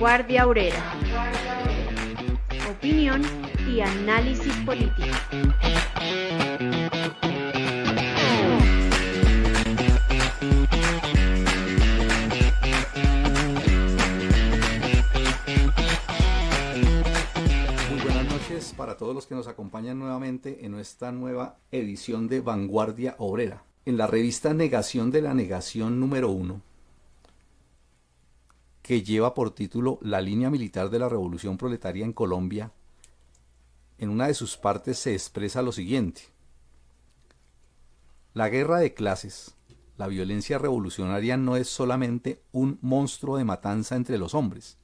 Vanguardia Obrera. Opinión y análisis político. Muy buenas noches para todos los que nos acompañan nuevamente en nuestra nueva edición de Vanguardia Obrera. En la revista Negación de la Negación número 1, que lleva por título La línea militar de la revolución proletaria en Colombia, en una de sus partes se expresa lo siguiente. La guerra de clases, la violencia revolucionaria no es solamente un monstruo de matanza entre los hombres,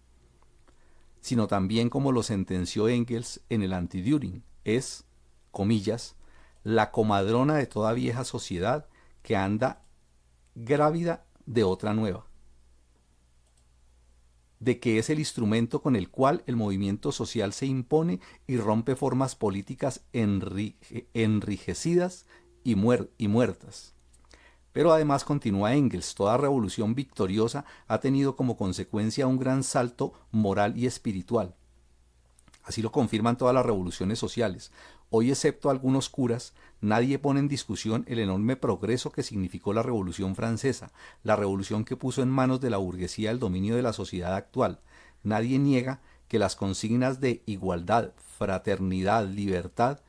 sino también como lo sentenció Engels en el Anti-Düring, es, comillas, la comadrona de toda vieja sociedad que anda grávida de otra nueva de que es el instrumento con el cual el movimiento social se impone y rompe formas políticas enrijecidas y, y muertas. Pero además continúa Engels, toda revolución victoriosa ha tenido como consecuencia un gran salto moral y espiritual. Así lo confirman todas las revoluciones sociales. Hoy, excepto algunos curas, nadie pone en discusión el enorme progreso que significó la Revolución Francesa, la revolución que puso en manos de la burguesía el dominio de la sociedad actual. Nadie niega que las consignas de igualdad, fraternidad, libertad,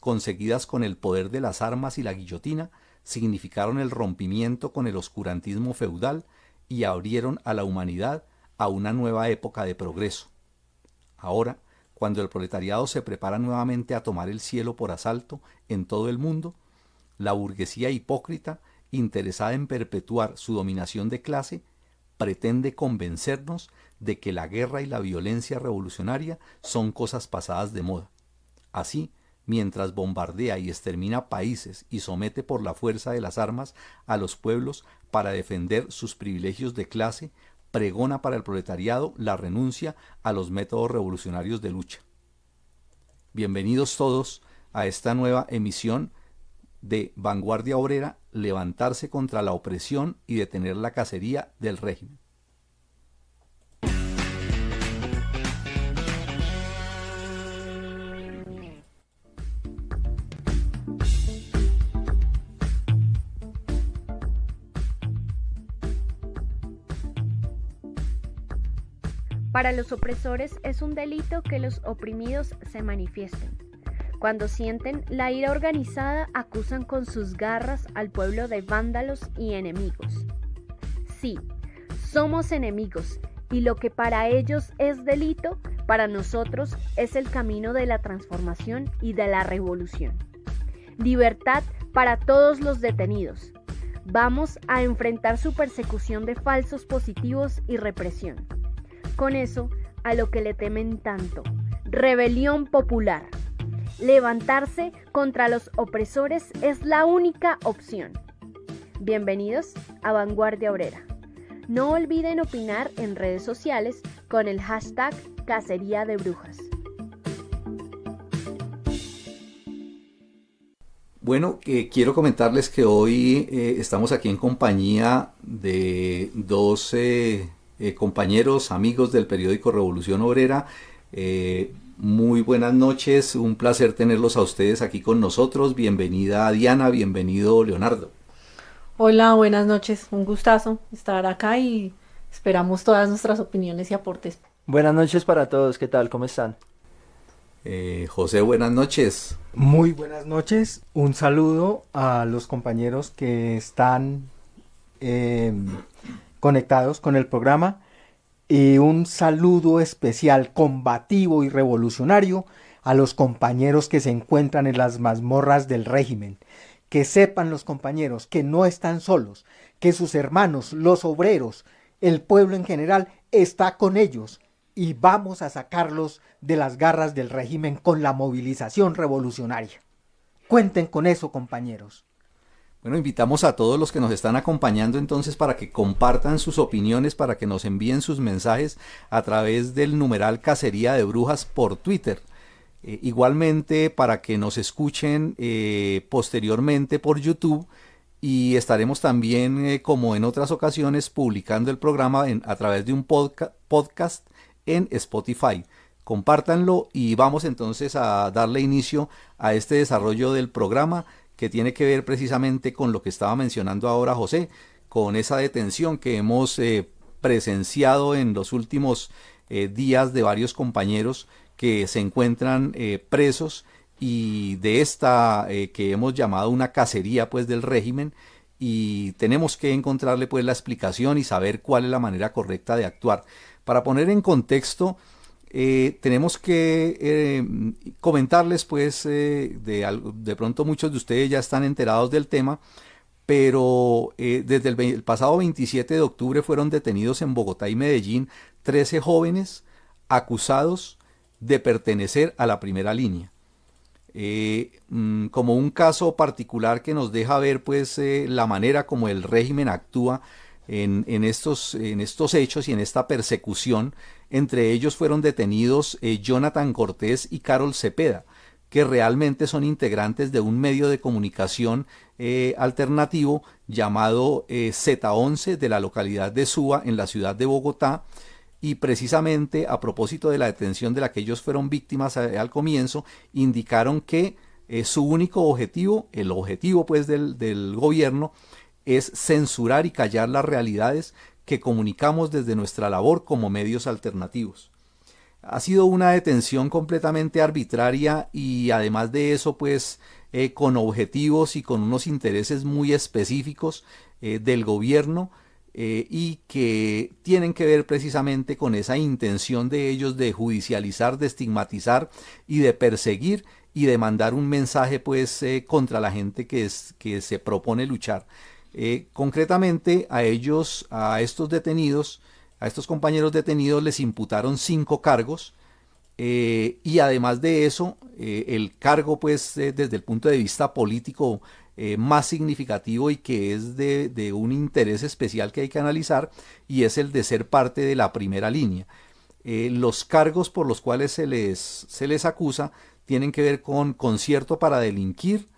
conseguidas con el poder de las armas y la guillotina, significaron el rompimiento con el oscurantismo feudal y abrieron a la humanidad a una nueva época de progreso. Ahora, cuando el proletariado se prepara nuevamente a tomar el cielo por asalto en todo el mundo, la burguesía hipócrita, interesada en perpetuar su dominación de clase, pretende convencernos de que la guerra y la violencia revolucionaria son cosas pasadas de moda. Así, mientras bombardea y extermina países y somete por la fuerza de las armas a los pueblos para defender sus privilegios de clase, pregona para el proletariado la renuncia a los métodos revolucionarios de lucha. Bienvenidos todos a esta nueva emisión de Vanguardia Obrera, levantarse contra la opresión y detener la cacería del régimen. Para los opresores es un delito que los oprimidos se manifiesten. Cuando sienten la ira organizada, acusan con sus garras al pueblo de vándalos y enemigos. Sí, somos enemigos, y lo que para ellos es delito, para nosotros es el camino de la transformación y de la revolución. Libertad para todos los detenidos. Vamos a enfrentar su persecución de falsos positivos y represión con eso a lo que le temen tanto. Rebelión popular. Levantarse contra los opresores es la única opción. Bienvenidos a Vanguardia Obrera. No olviden opinar en redes sociales con el hashtag Cacería de Brujas. Bueno, eh, quiero comentarles que hoy eh, estamos aquí en compañía de 12 eh, compañeros, amigos del periódico Revolución Obrera. Eh, muy buenas noches, un placer tenerlos a ustedes aquí con nosotros. Bienvenida Diana, bienvenido Leonardo. Hola, buenas noches, un gustazo estar acá y esperamos todas nuestras opiniones y aportes. Buenas noches para todos, ¿qué tal? ¿Cómo están? Eh, José, buenas noches. Muy buenas noches, un saludo a los compañeros que están conectados con el programa y un saludo especial combativo y revolucionario a los compañeros que se encuentran en las mazmorras del régimen. Que sepan los compañeros que no están solos, que sus hermanos, los obreros, el pueblo en general está con ellos y vamos a sacarlos de las garras del régimen con la movilización revolucionaria. Cuenten con eso, compañeros. Bueno, invitamos a todos los que nos están acompañando entonces para que compartan sus opiniones, para que nos envíen sus mensajes a través del numeral Cacería de Brujas por Twitter. Eh, igualmente para que nos escuchen eh, posteriormente por YouTube y estaremos también, eh, como en otras ocasiones, publicando el programa a través de un podcast en Spotify. Compártanlo y vamos entonces a darle inicio a este desarrollo del programa que tiene que ver precisamente con lo que estaba mencionando ahora José, con esa detención que hemos eh, presenciado en los últimos eh, días de varios compañeros que se encuentran eh, presos y de esta que hemos llamado una cacería pues del régimen y tenemos que encontrarle pues la explicación y saber cuál es la manera correcta de actuar. Para poner en contexto, eh, tenemos que eh, comentarles, pues, eh, de, pronto muchos de ustedes ya están enterados del tema, pero desde el, pasado 27 de octubre fueron detenidos en Bogotá y Medellín 13 jóvenes acusados de pertenecer a la primera línea. Mm, como un caso particular que nos deja ver pues la manera como el régimen actúa en, estos, en estos hechos y en esta persecución. Entre ellos fueron detenidos eh, Jonathan Cortés y Carol Cepeda, que realmente son integrantes de un medio de comunicación eh, alternativo llamado eh, Z11 de la localidad de Suba en la ciudad de Bogotá. Y precisamente a propósito de la detención de la que ellos fueron víctimas al comienzo, indicaron que su único objetivo, el objetivo pues del, del gobierno, es censurar y callar las realidades que comunicamos desde nuestra labor como medios alternativos. Ha sido una detención completamente arbitraria y además de eso pues eh, con objetivos y con unos intereses muy específicos eh, del gobierno eh, y que tienen que ver precisamente con esa intención de ellos de judicializar, de estigmatizar y de perseguir y de mandar un mensaje pues contra la gente que, es, que se propone luchar. Eh, concretamente a ellos, a estos detenidos, a estos compañeros detenidos les imputaron cinco cargos eh, y además de eso, eh, el cargo pues desde el punto de vista político más significativo y que es de, un interés especial que hay que analizar y es el de ser parte de la primera línea. los cargos por los cuales se les, se les acusa tienen que ver con concierto para delinquir,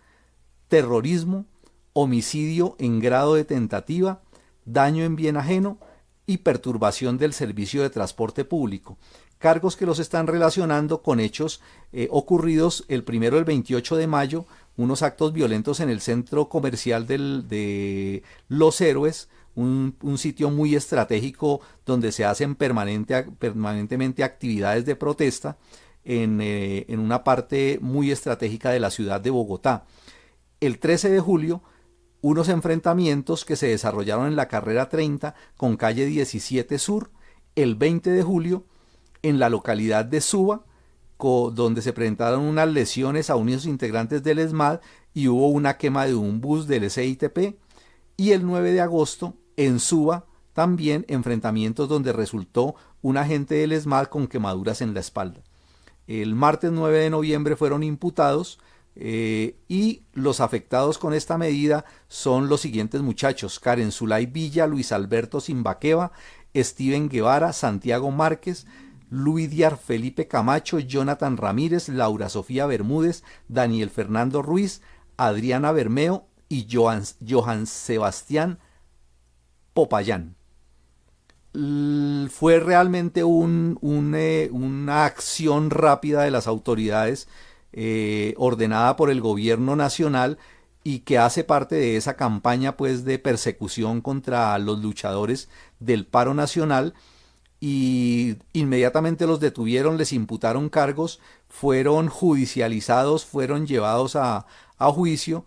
terrorismo, homicidio en grado de tentativa, daño en bien ajeno y perturbación del servicio de transporte público. Cargos que los están relacionando con hechos eh, ocurridos el primero del 28 de mayo, unos actos violentos en el centro comercial de Los Héroes, un, sitio muy estratégico donde se hacen permanente, permanentemente actividades de protesta en, eh, en una parte muy estratégica de la ciudad de Bogotá. El 13 de julio unos enfrentamientos que se desarrollaron en la carrera 30 con calle 17 Sur el 20 de julio en la localidad de Suba, donde se presentaron unas lesiones a unos integrantes del ESMAD y hubo una quema de un bus del SITP, y el 9 de agosto en Suba también enfrentamientos donde resultó un agente del ESMAD con quemaduras en la espalda. El martes 9 de noviembre fueron imputados eh, y los afectados con esta medida son los siguientes muchachos: Karen Zulay Villa, Luis Alberto Simbaqueva, Steven Guevara, Santiago Márquez, Luis Diar Felipe Camacho, Jonathan Ramírez, Laura Sofía Bermúdez, Daniel Fernando Ruiz, Adriana Bermeo y Johan, Sebastián Popayán. fue realmente eh, una acción rápida de las autoridades eh, ordenada por el gobierno nacional y que hace parte de esa campaña pues de persecución contra los luchadores del paro nacional. Y inmediatamente los detuvieron, les imputaron cargos, fueron judicializados, fueron llevados a, a juicio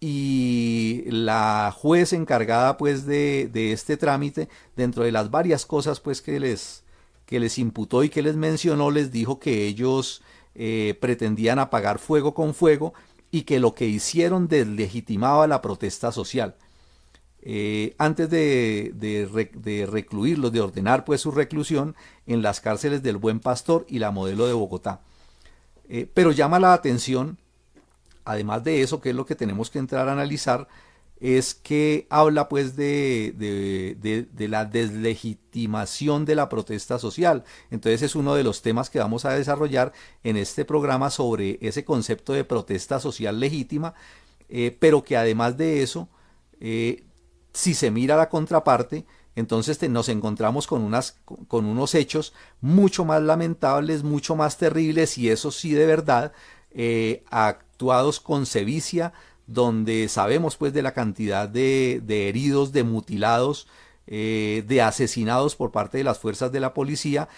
y la juez encargada pues de, de, este trámite, dentro de las varias cosas pues que les, que les imputó y que les mencionó, les dijo que ellos eh, pretendían apagar fuego con fuego y que lo que hicieron deslegitimaba la protesta social. eh, antes de, de, recluirlos, de ordenar pues su reclusión en las cárceles del Buen Pastor y la Modelo de Bogotá. Eh, pero llama la atención, además de eso, que es lo que tenemos que entrar a analizar, es que habla pues de, de, la deslegitimación de la protesta social. Entonces es uno de los temas que vamos a desarrollar en este programa sobre ese concepto de protesta social legítima, eh, pero que además de eso, eh, si se mira la contraparte, entonces nos encontramos con, unas, con unos hechos mucho más lamentables, mucho más terribles y eso sí de verdad, eh, actuados con sevicia, donde sabemos pues de la cantidad de, heridos, de mutilados, eh, de asesinados por parte de las fuerzas de la policía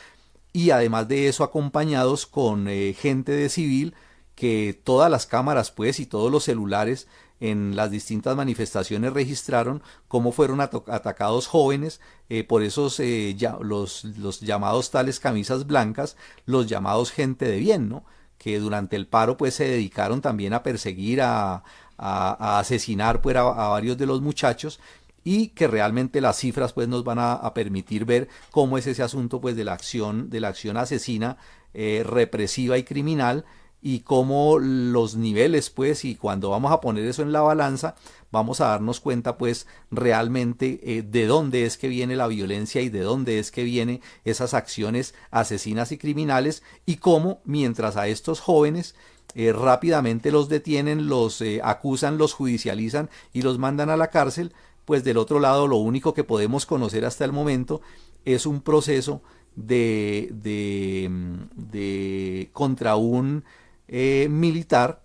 y además de eso acompañados con eh, gente de civil que todas las cámaras pues y todos los celulares en las distintas manifestaciones registraron cómo fueron atacados jóvenes eh, por esos ya, los, los llamados tales camisas blancas, los llamados gente de bien, ¿no? que durante el paro pues se dedicaron también a perseguir a, a, asesinar pues, a, varios de los muchachos y que realmente las cifras pues nos van a, permitir ver cómo es ese asunto pues de la acción de la acción asesina eh, represiva y criminal y cómo los niveles pues y cuando vamos a poner eso en la balanza vamos a darnos cuenta pues realmente eh, de dónde es que viene la violencia y de dónde es que vienen esas acciones asesinas y criminales y cómo mientras a estos jóvenes eh, rápidamente los detienen, los eh, acusan, los judicializan y los mandan a la cárcel, pues del otro lado lo único que podemos conocer hasta el momento es un proceso de, de, de contra un eh, militar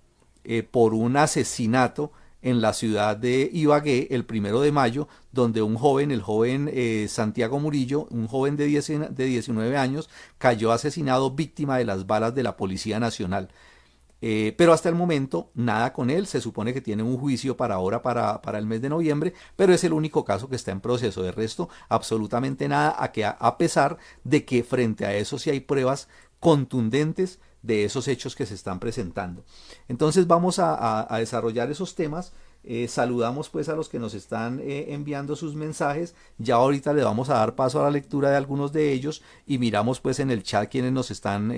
por un asesinato en la ciudad de Ibagué el primero de mayo, donde un joven, el joven Santiago Murillo, un joven de, de 19 años, cayó asesinado víctima de las balas de la Policía Nacional. Eh, pero hasta el momento nada con él. Se supone que tiene un juicio para ahora, para, para, el mes de noviembre, pero es el único caso que está en proceso. De resto, absolutamente nada, a, que, a pesar de que frente a eso sí hay pruebas contundentes de esos hechos que se están presentando. Entonces vamos a, desarrollar esos temas. Eh, saludamos pues a los que nos están eh, enviando sus mensajes. Ya ahorita le vamos a dar paso a la lectura de algunos de ellos y miramos pues en el chat quienes nos están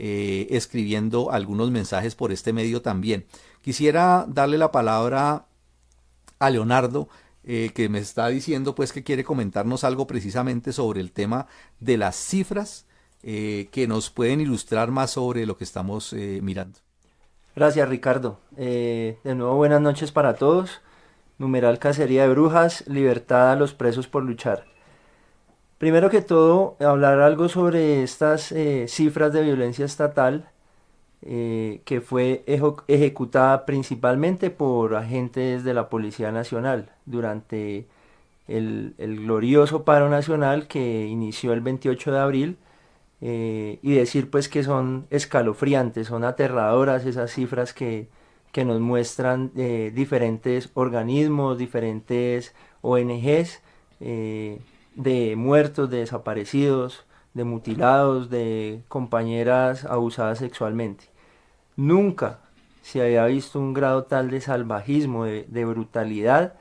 escribiendo algunos mensajes por este medio también. Quisiera darle la palabra a Leonardo, eh, que me está diciendo pues que quiere comentarnos algo precisamente sobre el tema de las cifras eh, que nos pueden ilustrar más sobre lo que estamos mirando. Gracias Ricardo. de nuevo buenas noches para todos. Numeral Cacería de Brujas, libertad a los presos por luchar. Primero que todo, hablar algo sobre estas eh, cifras de violencia estatal eh, que fue ejecutada principalmente por agentes de la Policía Nacional durante el, glorioso paro nacional que inició el 28 de abril eh, y decir pues que son escalofriantes, son aterradoras esas cifras que, que nos muestran diferentes organismos, diferentes ONGs de muertos, de desaparecidos, de mutilados, de compañeras abusadas sexualmente. Nunca se había visto un grado tal de salvajismo, de, brutalidad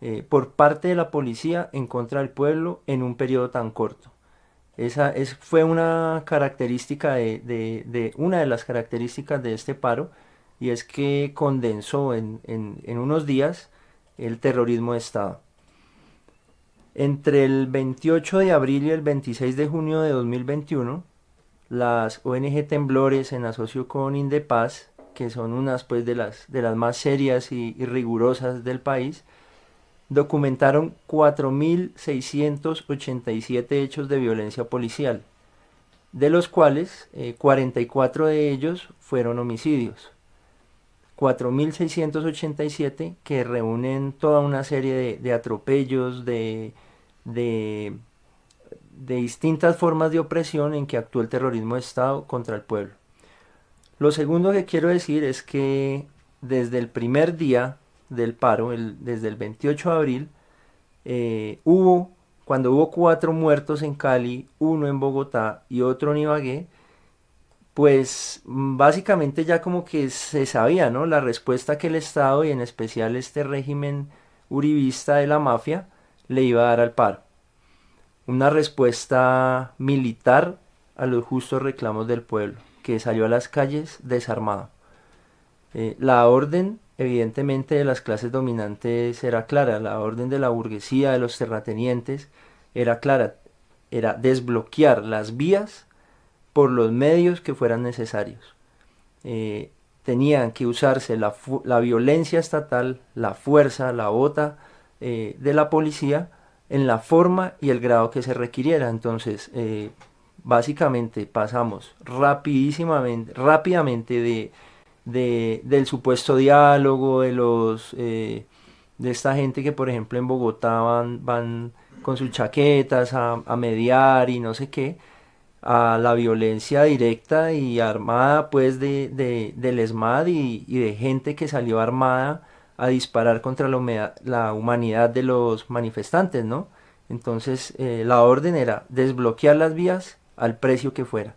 eh, por parte de la policía en contra del pueblo en un periodo tan corto. Esa es, fue una característica de, de, una de las características de este paro y es que condensó en, en, en unos días el terrorismo de Estado. Entre el 28 de abril y el 26 de junio de 2021, las ONG Temblores en asocio con Indepaz, que son unas pues, de, las, de las más serias y, rigurosas del país, documentaron 4.687 hechos de violencia policial, de los cuales 44 eh, de ellos fueron homicidios. 4.687 que reúnen toda una serie de, atropellos, de, de, distintas formas de opresión en que actuó el terrorismo de Estado contra el pueblo. Lo segundo que quiero decir es que desde el primer día del paro, desde el 28 de abril, eh, hubo, cuando hubo cuatro muertos en Cali, uno en Bogotá y otro en Ibagué, pues básicamente ya como que se sabía, ¿no? La respuesta que el Estado y en especial este régimen uribista de la mafia le iba a dar al paro. Una respuesta militar a los justos reclamos del pueblo, que salió a las calles desarmado. Eh, la orden, evidentemente, de las clases dominantes era clara, la orden de la burguesía, de los terratenientes, era clara, era desbloquear las vías por los medios que fueran necesarios. Eh, tenían que usarse la, la, violencia estatal, la fuerza, la bota eh, de la policía en la forma y el grado que se requiriera. Entonces, básicamente pasamos rapidísimamente, rápidamente de de, del supuesto diálogo, de los eh, de esta gente que por ejemplo en Bogotá van, van con sus chaquetas a, mediar y no sé qué, a la violencia directa y armada pues de, de del ESMAD y, de gente que salió armada a disparar contra la, humanidad de los manifestantes, ¿no? Entonces eh, la orden era desbloquear las vías al precio que fuera.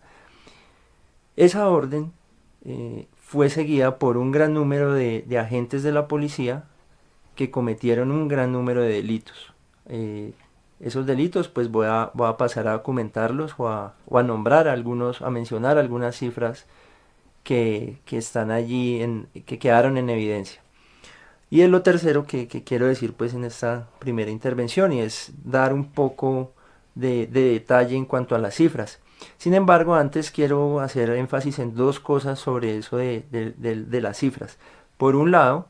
Esa orden eh, fue seguida por un gran número de, agentes de la policía que cometieron un gran número de delitos. Eh, esos delitos pues voy a, voy a pasar a comentarlos o a, nombrar algunos, a mencionar algunas cifras que, están allí, en, que quedaron en evidencia. Y es lo tercero que, quiero decir pues en esta primera intervención y es dar un poco de detalle en cuanto a las cifras. Sin embargo, antes quiero hacer énfasis en dos cosas sobre eso de, las cifras. Por un lado,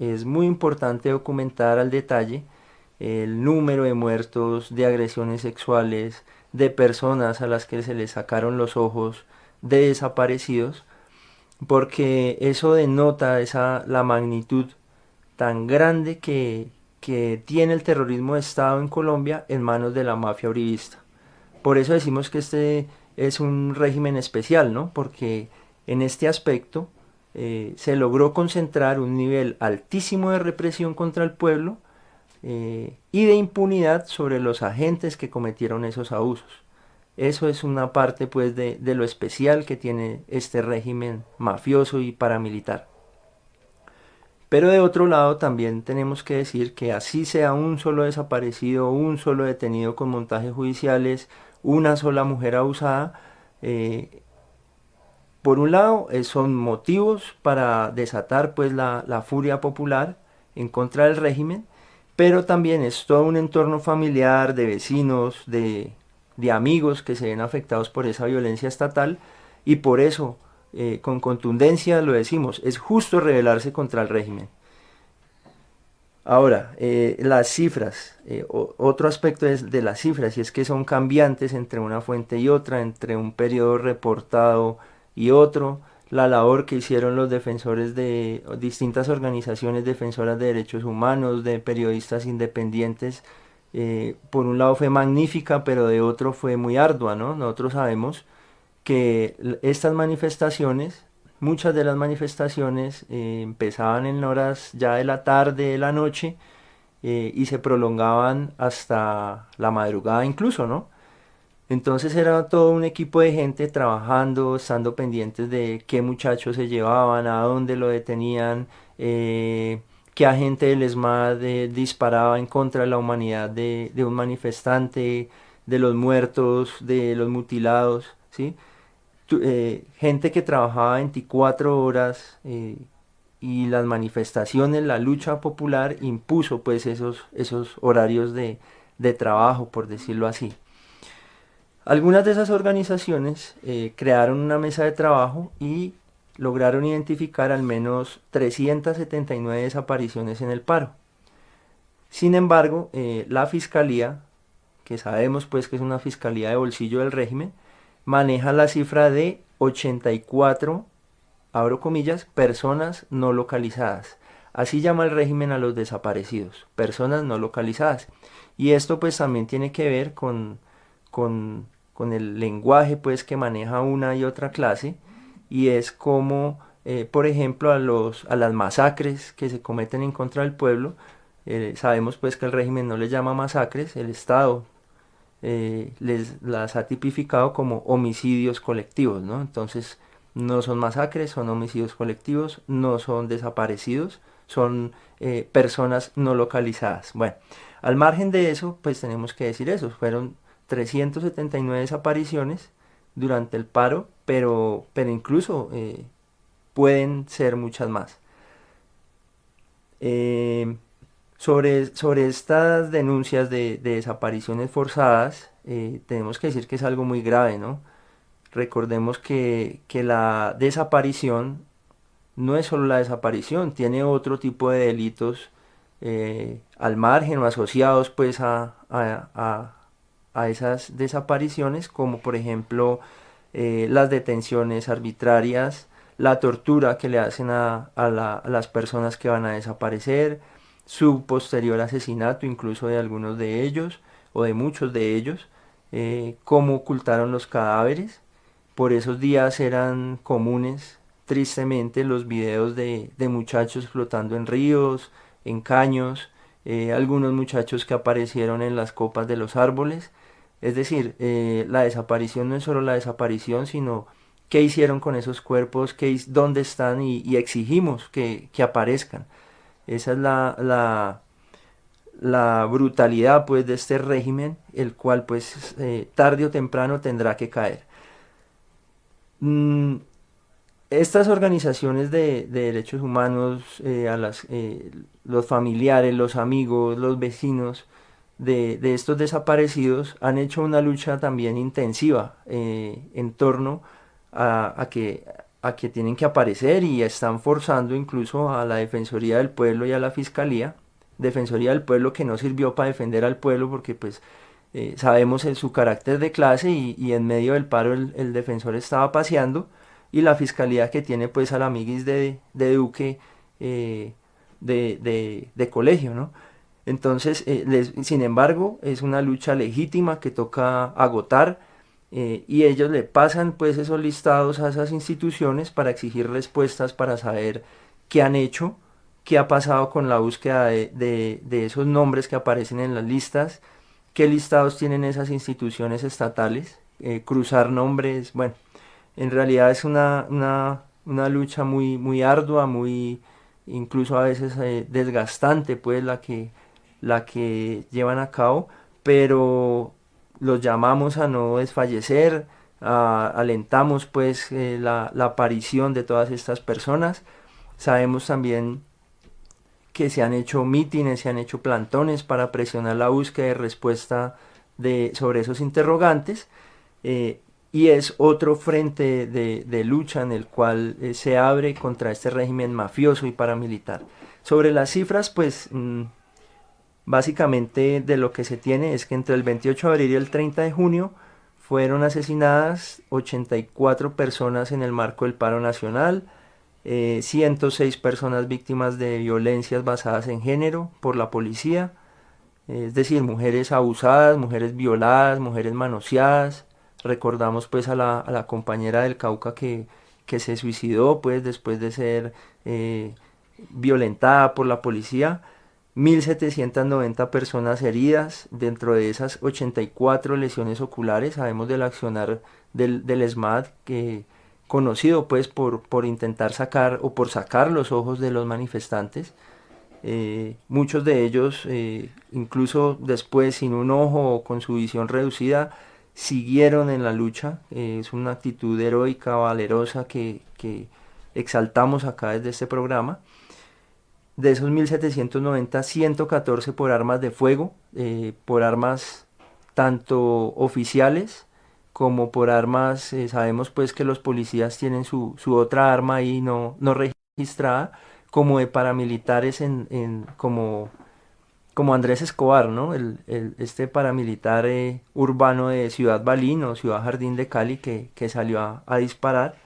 es muy importante documentar al detalle el número de muertos, de agresiones sexuales, de personas a las que se les sacaron los ojos, de desaparecidos, porque eso denota esa, la magnitud tan grande que, que tiene el terrorismo de Estado en Colombia en manos de la mafia uribista. Por eso decimos que este es un régimen especial, ¿no? Porque en este aspecto eh, se logró concentrar un nivel altísimo de represión contra el pueblo eh, y de impunidad sobre los agentes que cometieron esos abusos. Eso es una parte pues de, de lo especial que tiene este régimen mafioso y paramilitar. Pero de otro lado también tenemos que decir que así sea un solo desaparecido, un solo detenido con montajes judiciales, una sola mujer abusada, eh, por un lado eh, son motivos para desatar pues la, furia popular en contra del régimen, pero también es todo un entorno familiar de vecinos, de, amigos que se ven afectados por esa violencia estatal y por eso eh, con contundencia lo decimos, es justo rebelarse contra el régimen. Ahora, eh, las cifras, eh, otro aspecto es de las cifras, y es que son cambiantes entre una fuente y otra, entre un periodo reportado y otro, la labor que hicieron los defensores de distintas organizaciones defensoras de derechos humanos, de periodistas independientes, eh, por un lado fue magnífica, pero de otro fue muy ardua, ¿no? Nosotros sabemos que estas manifestaciones Muchas de las manifestaciones eh, empezaban en horas ya de la tarde, de la noche, eh, y se prolongaban hasta la madrugada incluso, ¿no? Entonces era todo un equipo de gente trabajando, estando pendientes de qué muchachos se llevaban, a dónde lo detenían, eh, qué agente del ESMAD disparaba en contra de la humanidad de, de, un manifestante, de los muertos, de los mutilados, ¿sí? Eh, gente que trabajaba 24 horas eh, y las manifestaciones, la lucha popular impuso pues esos, esos horarios de, trabajo, por decirlo así. Algunas de esas organizaciones eh, crearon una mesa de trabajo y lograron identificar al menos 379 desapariciones en el paro. Sin embargo, la fiscalía, que sabemos pues que es una fiscalía de bolsillo del régimen, maneja la cifra de 84, abro comillas, personas no localizadas. Así llama el régimen a los desaparecidos, personas no localizadas. Y esto pues también tiene que ver con, con, el lenguaje pues que maneja una y otra clase y es como, eh, por ejemplo, a, los, a las masacres que se cometen en contra del pueblo, eh, sabemos pues que el régimen no le llama masacres, el Estado eh, les las ha tipificado como homicidios colectivos, ¿no? Entonces, no son masacres, son homicidios colectivos, no son desaparecidos, son personas no localizadas. Bueno, al margen de eso, pues tenemos que decir eso, fueron 379 desapariciones durante el paro, pero, pero incluso eh, pueden ser muchas más. Eh, sobre, sobre estas denuncias de, desapariciones forzadas, eh, tenemos que decir que es algo muy grave, ¿no? Recordemos que, la desaparición no es solo la desaparición, tiene otro tipo de delitos al margen o asociados pues a esas desapariciones, como por ejemplo eh, las detenciones arbitrarias, la tortura que le hacen a, las personas que van a desaparecer, su posterior asesinato incluso de algunos de ellos o de muchos de ellos, eh, cómo ocultaron los cadáveres. Por esos días eran comunes, tristemente, los videos de, muchachos flotando en ríos, en caños, eh, algunos muchachos que aparecieron en las copas de los árboles es decir, eh, la desaparición no es solo la desaparición, sino qué hicieron con esos cuerpos, qué, dónde están y, exigimos que, aparezcan. Esa es la, la, brutalidad pues, de este régimen, el cual pues eh, tarde o temprano tendrá que caer. Mm, estas organizaciones de, derechos humanos, eh, a las, los familiares, los amigos, los vecinos, de, estos desaparecidos han hecho una lucha también intensiva eh, en torno a, que, a que tienen que aparecer y están forzando incluso a la Defensoría del Pueblo y a la Fiscalía. Defensoría del Pueblo que no sirvió para defender al pueblo porque pues eh, sabemos su carácter de clase y, en medio del paro el, defensor estaba paseando y la Fiscalía que tiene pues al amiguis de, de Duque eh, de, de, de colegio, ¿no? Entonces, eh, sin embargo, es una lucha legítima que toca agotar eh, y ellos le pasan pues esos listados a esas instituciones para exigir respuestas para saber qué han hecho, qué ha pasado con la búsqueda de, esos nombres que aparecen en las listas, qué listados tienen esas instituciones estatales, eh, cruzar nombres, bueno, en realidad es una, una, lucha muy, muy ardua, muy incluso a veces desgastante pues la que la que llevan a cabo, pero los llamamos a no desfallecer, alentamos pues eh, la, aparición de todas estas personas. Sabemos también que se han hecho mítines, se han hecho plantones para presionar la búsqueda de respuesta de, sobre esos interrogantes. Eh, y es otro frente de, lucha en el cual eh, se abre contra este régimen mafioso y paramilitar. Sobre las cifras, pues mm, Básicamente de lo que se tiene es que entre el 28 de abril y el 30 de junio fueron asesinadas 84 personas en el marco del paro nacional, 106 eh, personas víctimas de violencias basadas en género por la policía, es decir, mujeres abusadas, mujeres violadas, mujeres manoseadas. Recordamos pues a la, compañera del Cauca que, se suicidó pues después de ser eh, violentada por la policía. 1.790 personas heridas, dentro de esas 84 lesiones oculares, sabemos del accionar del, del SMAT, que, conocido pues por, por intentar sacar o por sacar los ojos de los manifestantes. Eh, muchos de ellos, eh, incluso después sin un ojo o con su visión reducida, siguieron en la lucha. Eh, es una actitud heroica, valerosa que, que exaltamos acá desde este programa. De esos 1790, 114 por armas de fuego, eh, por armas tanto oficiales como por armas, eh, sabemos pues que los policías tienen su, otra arma ahí no, no registrada, como de paramilitares en, como, como Andrés Escobar, ¿no? El, este paramilitar eh, urbano de Ciudad Balín o Ciudad Jardín de Cali que, salió a disparar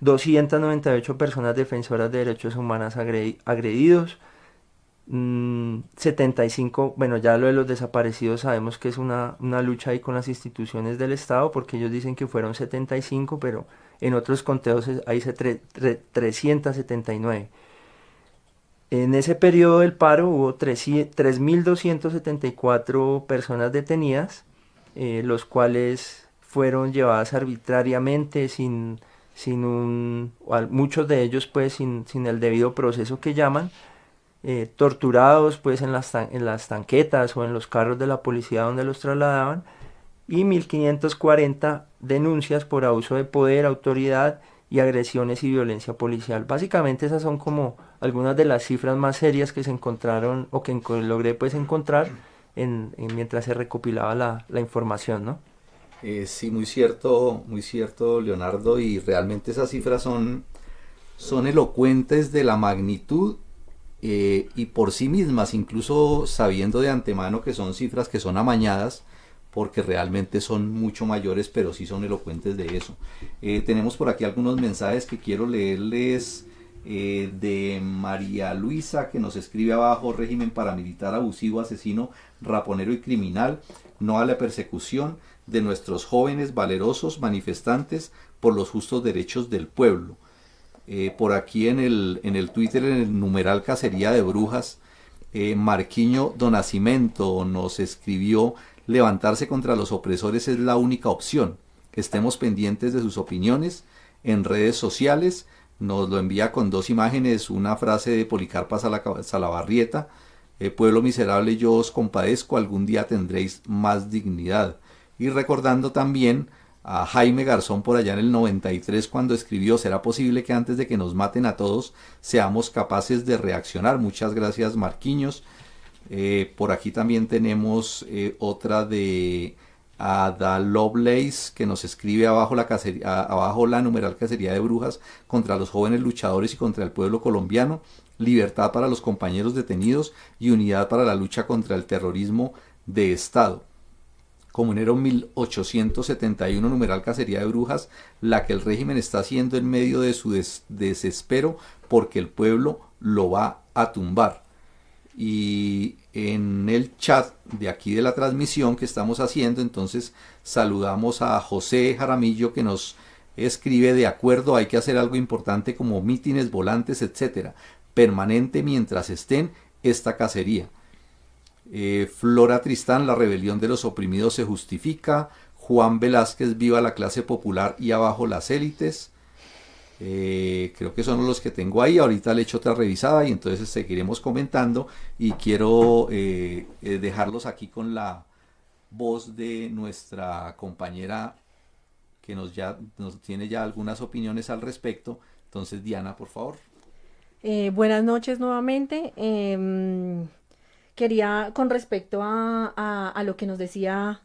298 personas defensoras de derechos humanos agredidos, 75, mm, bueno, ya lo de los desaparecidos sabemos que es una, lucha ahí con las instituciones del Estado, porque ellos dicen que fueron 75, pero en otros conteos hay 379. En ese periodo del paro hubo 3.274 personas detenidas, eh, los cuales fueron llevadas arbitrariamente sin sin un, muchos de ellos pues sin, sin el debido proceso que llaman, eh, torturados pues en las, en las tanquetas o en los carros de la policía donde los trasladaban y 1540 denuncias por abuso de poder, autoridad y agresiones y violencia policial. Básicamente esas son como algunas de las cifras más serias que se encontraron o que logré pues encontrar en, mientras se recopilaba la, la información, ¿no? Eh, sí, muy cierto, muy cierto, Leonardo, y realmente esas cifras son, son elocuentes de la magnitud eh, y por sí mismas, incluso sabiendo de antemano que son cifras que son amañadas, porque realmente son mucho mayores, pero sí son elocuentes de eso. Eh, tenemos por aquí algunos mensajes que quiero leerles eh, de María Luisa, que nos escribe abajo, régimen paramilitar abusivo, asesino, raponero y criminal, no a la persecución de nuestros jóvenes valerosos manifestantes por los justos derechos del pueblo. Eh, por aquí en el, en el Twitter, en el numeral Cacería de Brujas, Marquiño Donacimento nos escribió levantarse contra los opresores es la única opción. Estemos pendientes de sus opiniones en redes sociales. Nos lo envía con dos imágenes, una frase de Policarpa Salabarrieta, eh, pueblo miserable yo os compadezco, algún día tendréis más dignidad. Y recordando también a Jaime Garzón por allá en el 93 cuando escribió, será posible que antes de que nos maten a todos seamos capaces de reaccionar. Muchas gracias Marquiños. Eh, por aquí también tenemos eh, otra de Ada Lovelace que nos escribe abajo la, abajo la numeral cacería de brujas contra los jóvenes luchadores y contra el pueblo colombiano, libertad para los compañeros detenidos y unidad para la lucha contra el terrorismo de Estado. Comunero 1871, numeral cacería de brujas, la que el régimen está haciendo en medio de su desespero porque el pueblo lo va a tumbar y en el chat de aquí de la transmisión que estamos haciendo, entonces saludamos a José Jaramillo que nos escribe de acuerdo, hay que hacer algo importante como mítines, volantes, etcétera, permanente mientras estén esta cacería. Eh, Flora Tristán, la rebelión de los oprimidos se justifica. Juan Velázquez, viva la clase popular y abajo las élites. Eh, creo que son los que tengo ahí. Ahorita le echo otra revisada y entonces seguiremos comentando. Y quiero eh, dejarlos aquí con la voz de nuestra compañera que nos, ya, nos tiene ya algunas opiniones al respecto. Entonces, Diana, por favor. buenas noches nuevamente. Quería, con respecto a, a, lo que nos decía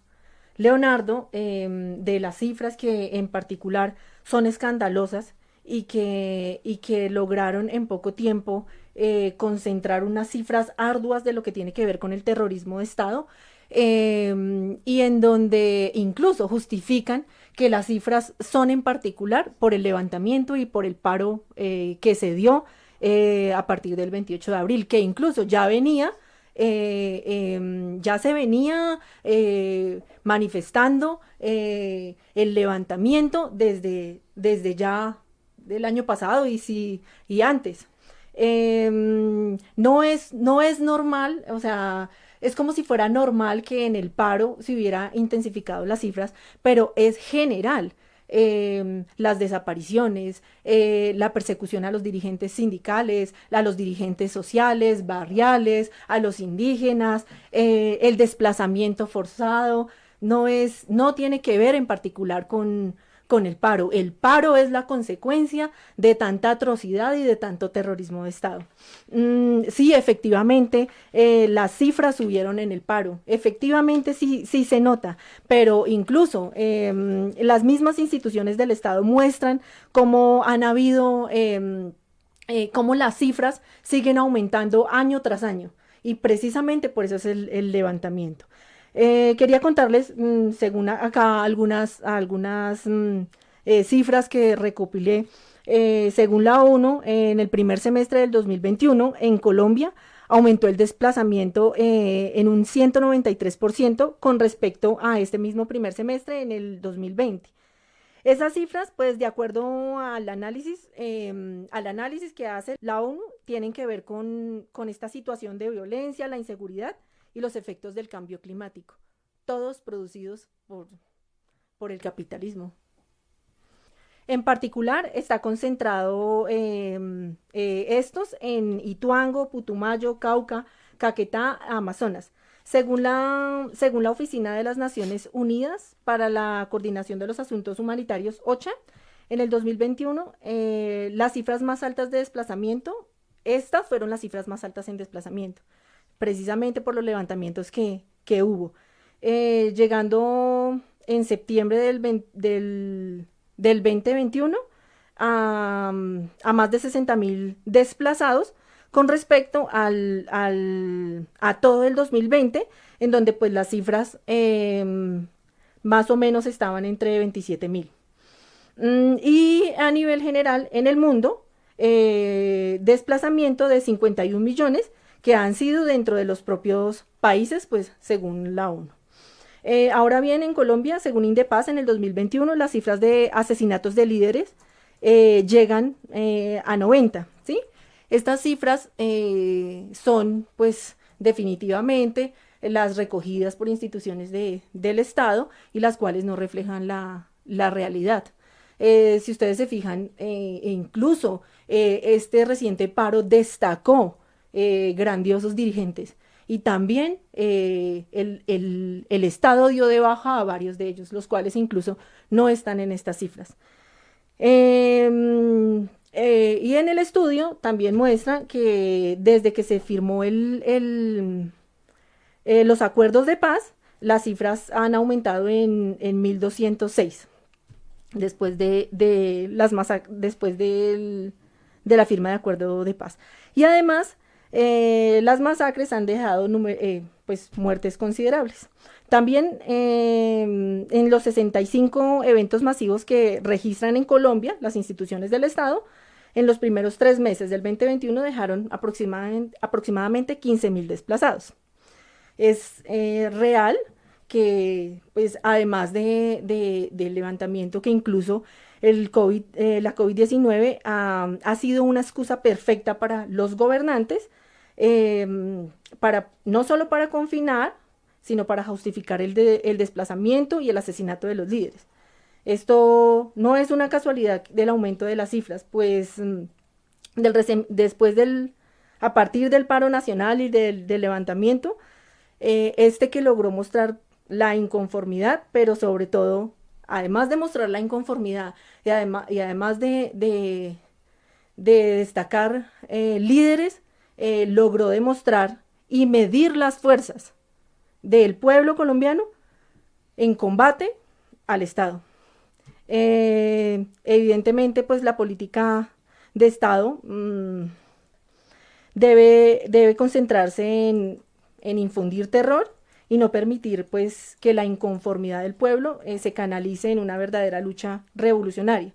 Leonardo, em, de las cifras que en particular son escandalosas, y que, y que lograron en poco tiempo eh, concentrar unas cifras arduas de lo que tiene que ver con el terrorismo de Estado em, y en donde incluso justifican que las cifras son en particular por el levantamiento y por el paro eh, que se dio eh, a partir del 28 de abril, que incluso ya venía em, ya se venía manifestando el levantamiento desde, desde ya del año pasado y, si, y antes. Em, no, es, no es normal, o sea, es como si fuera normal que en el paro se hubiera intensificado las cifras, pero es general. Em, las desapariciones, eh, la persecución a los dirigentes sindicales, a los dirigentes sociales, barriales, a los indígenas, eh, el desplazamiento forzado, no es, no tiene que ver en particular con, con el paro. El paro es la consecuencia de tanta atrocidad y de tanto terrorismo de Estado. Mm, sí, efectivamente, eh, las cifras subieron en el paro. Efectivamente, sí, sí se nota, pero incluso em, las mismas instituciones del Estado muestran cómo han habido, em, eh, cómo las cifras siguen aumentando año tras año. Y precisamente por eso es el levantamiento. Eh, quería contarles, mm, según acá, algunas, algunas mm, eh, cifras que recopilé. Eh, según la ONU, en el primer semestre del 2021, en Colombia, aumentó el desplazamiento en un 193% con respecto a este mismo primer semestre en el 2020. Esas cifras, pues de acuerdo al análisis, em, al análisis que hace la ONU, tienen que ver con, con esta situación de violencia, la inseguridad y los efectos del cambio climático, todos producidos por, por el capitalismo. En particular, está concentrado em, eh, estos en Ituango, Putumayo, Cauca, Caquetá, Amazonas. Según la, según la Oficina de las Naciones Unidas para la Coordinación de los Asuntos Humanitarios, OCHA, en el 2021, eh, las cifras más altas de desplazamiento, estas fueron las cifras más altas en desplazamiento, precisamente por los levantamientos que, que hubo. Eh, llegando en septiembre del, del, del 2021 a, más de 60 mil desplazados con respecto al, al, a todo el 2020, en donde pues las cifras eh, más o menos estaban entre 27 mil. Mm, y a nivel general, en el mundo, eh, desplazamiento de 51 millones que han sido dentro de los propios países, pues según la ONU. Eh, ahora bien, en Colombia, según Indepaz, en el 2021 las cifras de asesinatos de líderes eh, llegan eh, a 90, ¿sí? Estas cifras son, pues, definitivamente las recogidas por instituciones de, del Estado y las cuales no reflejan la, la realidad. si ustedes se fijan, e incluso este reciente paro destacó grandiosos dirigentes y también eh, el, Estado dio de baja a varios de ellos, los cuales incluso no están en estas cifras. Em, eh, y en el estudio también muestra que desde que se firmó el, eh, los acuerdos de paz, las cifras han aumentado en, en 1206 después de, las después de la firma de acuerdo de paz. Y además, eh, las masacres han dejado eh, pues, muertes considerables. También em, en los 65 eventos masivos que registran en Colombia las instituciones del Estado, en los primeros tres meses del 2021 dejaron aproximadamente, aproximadamente 15 mil desplazados. Es eh, real que, pues, además de, del levantamiento que incluso la COVID-19 ha sido una excusa perfecta para los gobernantes Em, para, no solo para confinar, sino para justificar el, el desplazamiento y el asesinato de los líderes. Esto no es una casualidad del aumento de las cifras, pues mm, del, después del, a partir del paro nacional y del, levantamiento, eh, este que logró mostrar la inconformidad, pero sobre todo, además de mostrar la inconformidad y, además, y además de, de, destacar eh, líderes, eh, logró demostrar y medir las fuerzas del pueblo colombiano en combate al Estado. Eh, evidentemente, pues la política de Estado mm, debe, debe, concentrarse en, infundir terror y no permitir pues que la inconformidad del pueblo eh, se canalice en una verdadera lucha revolucionaria.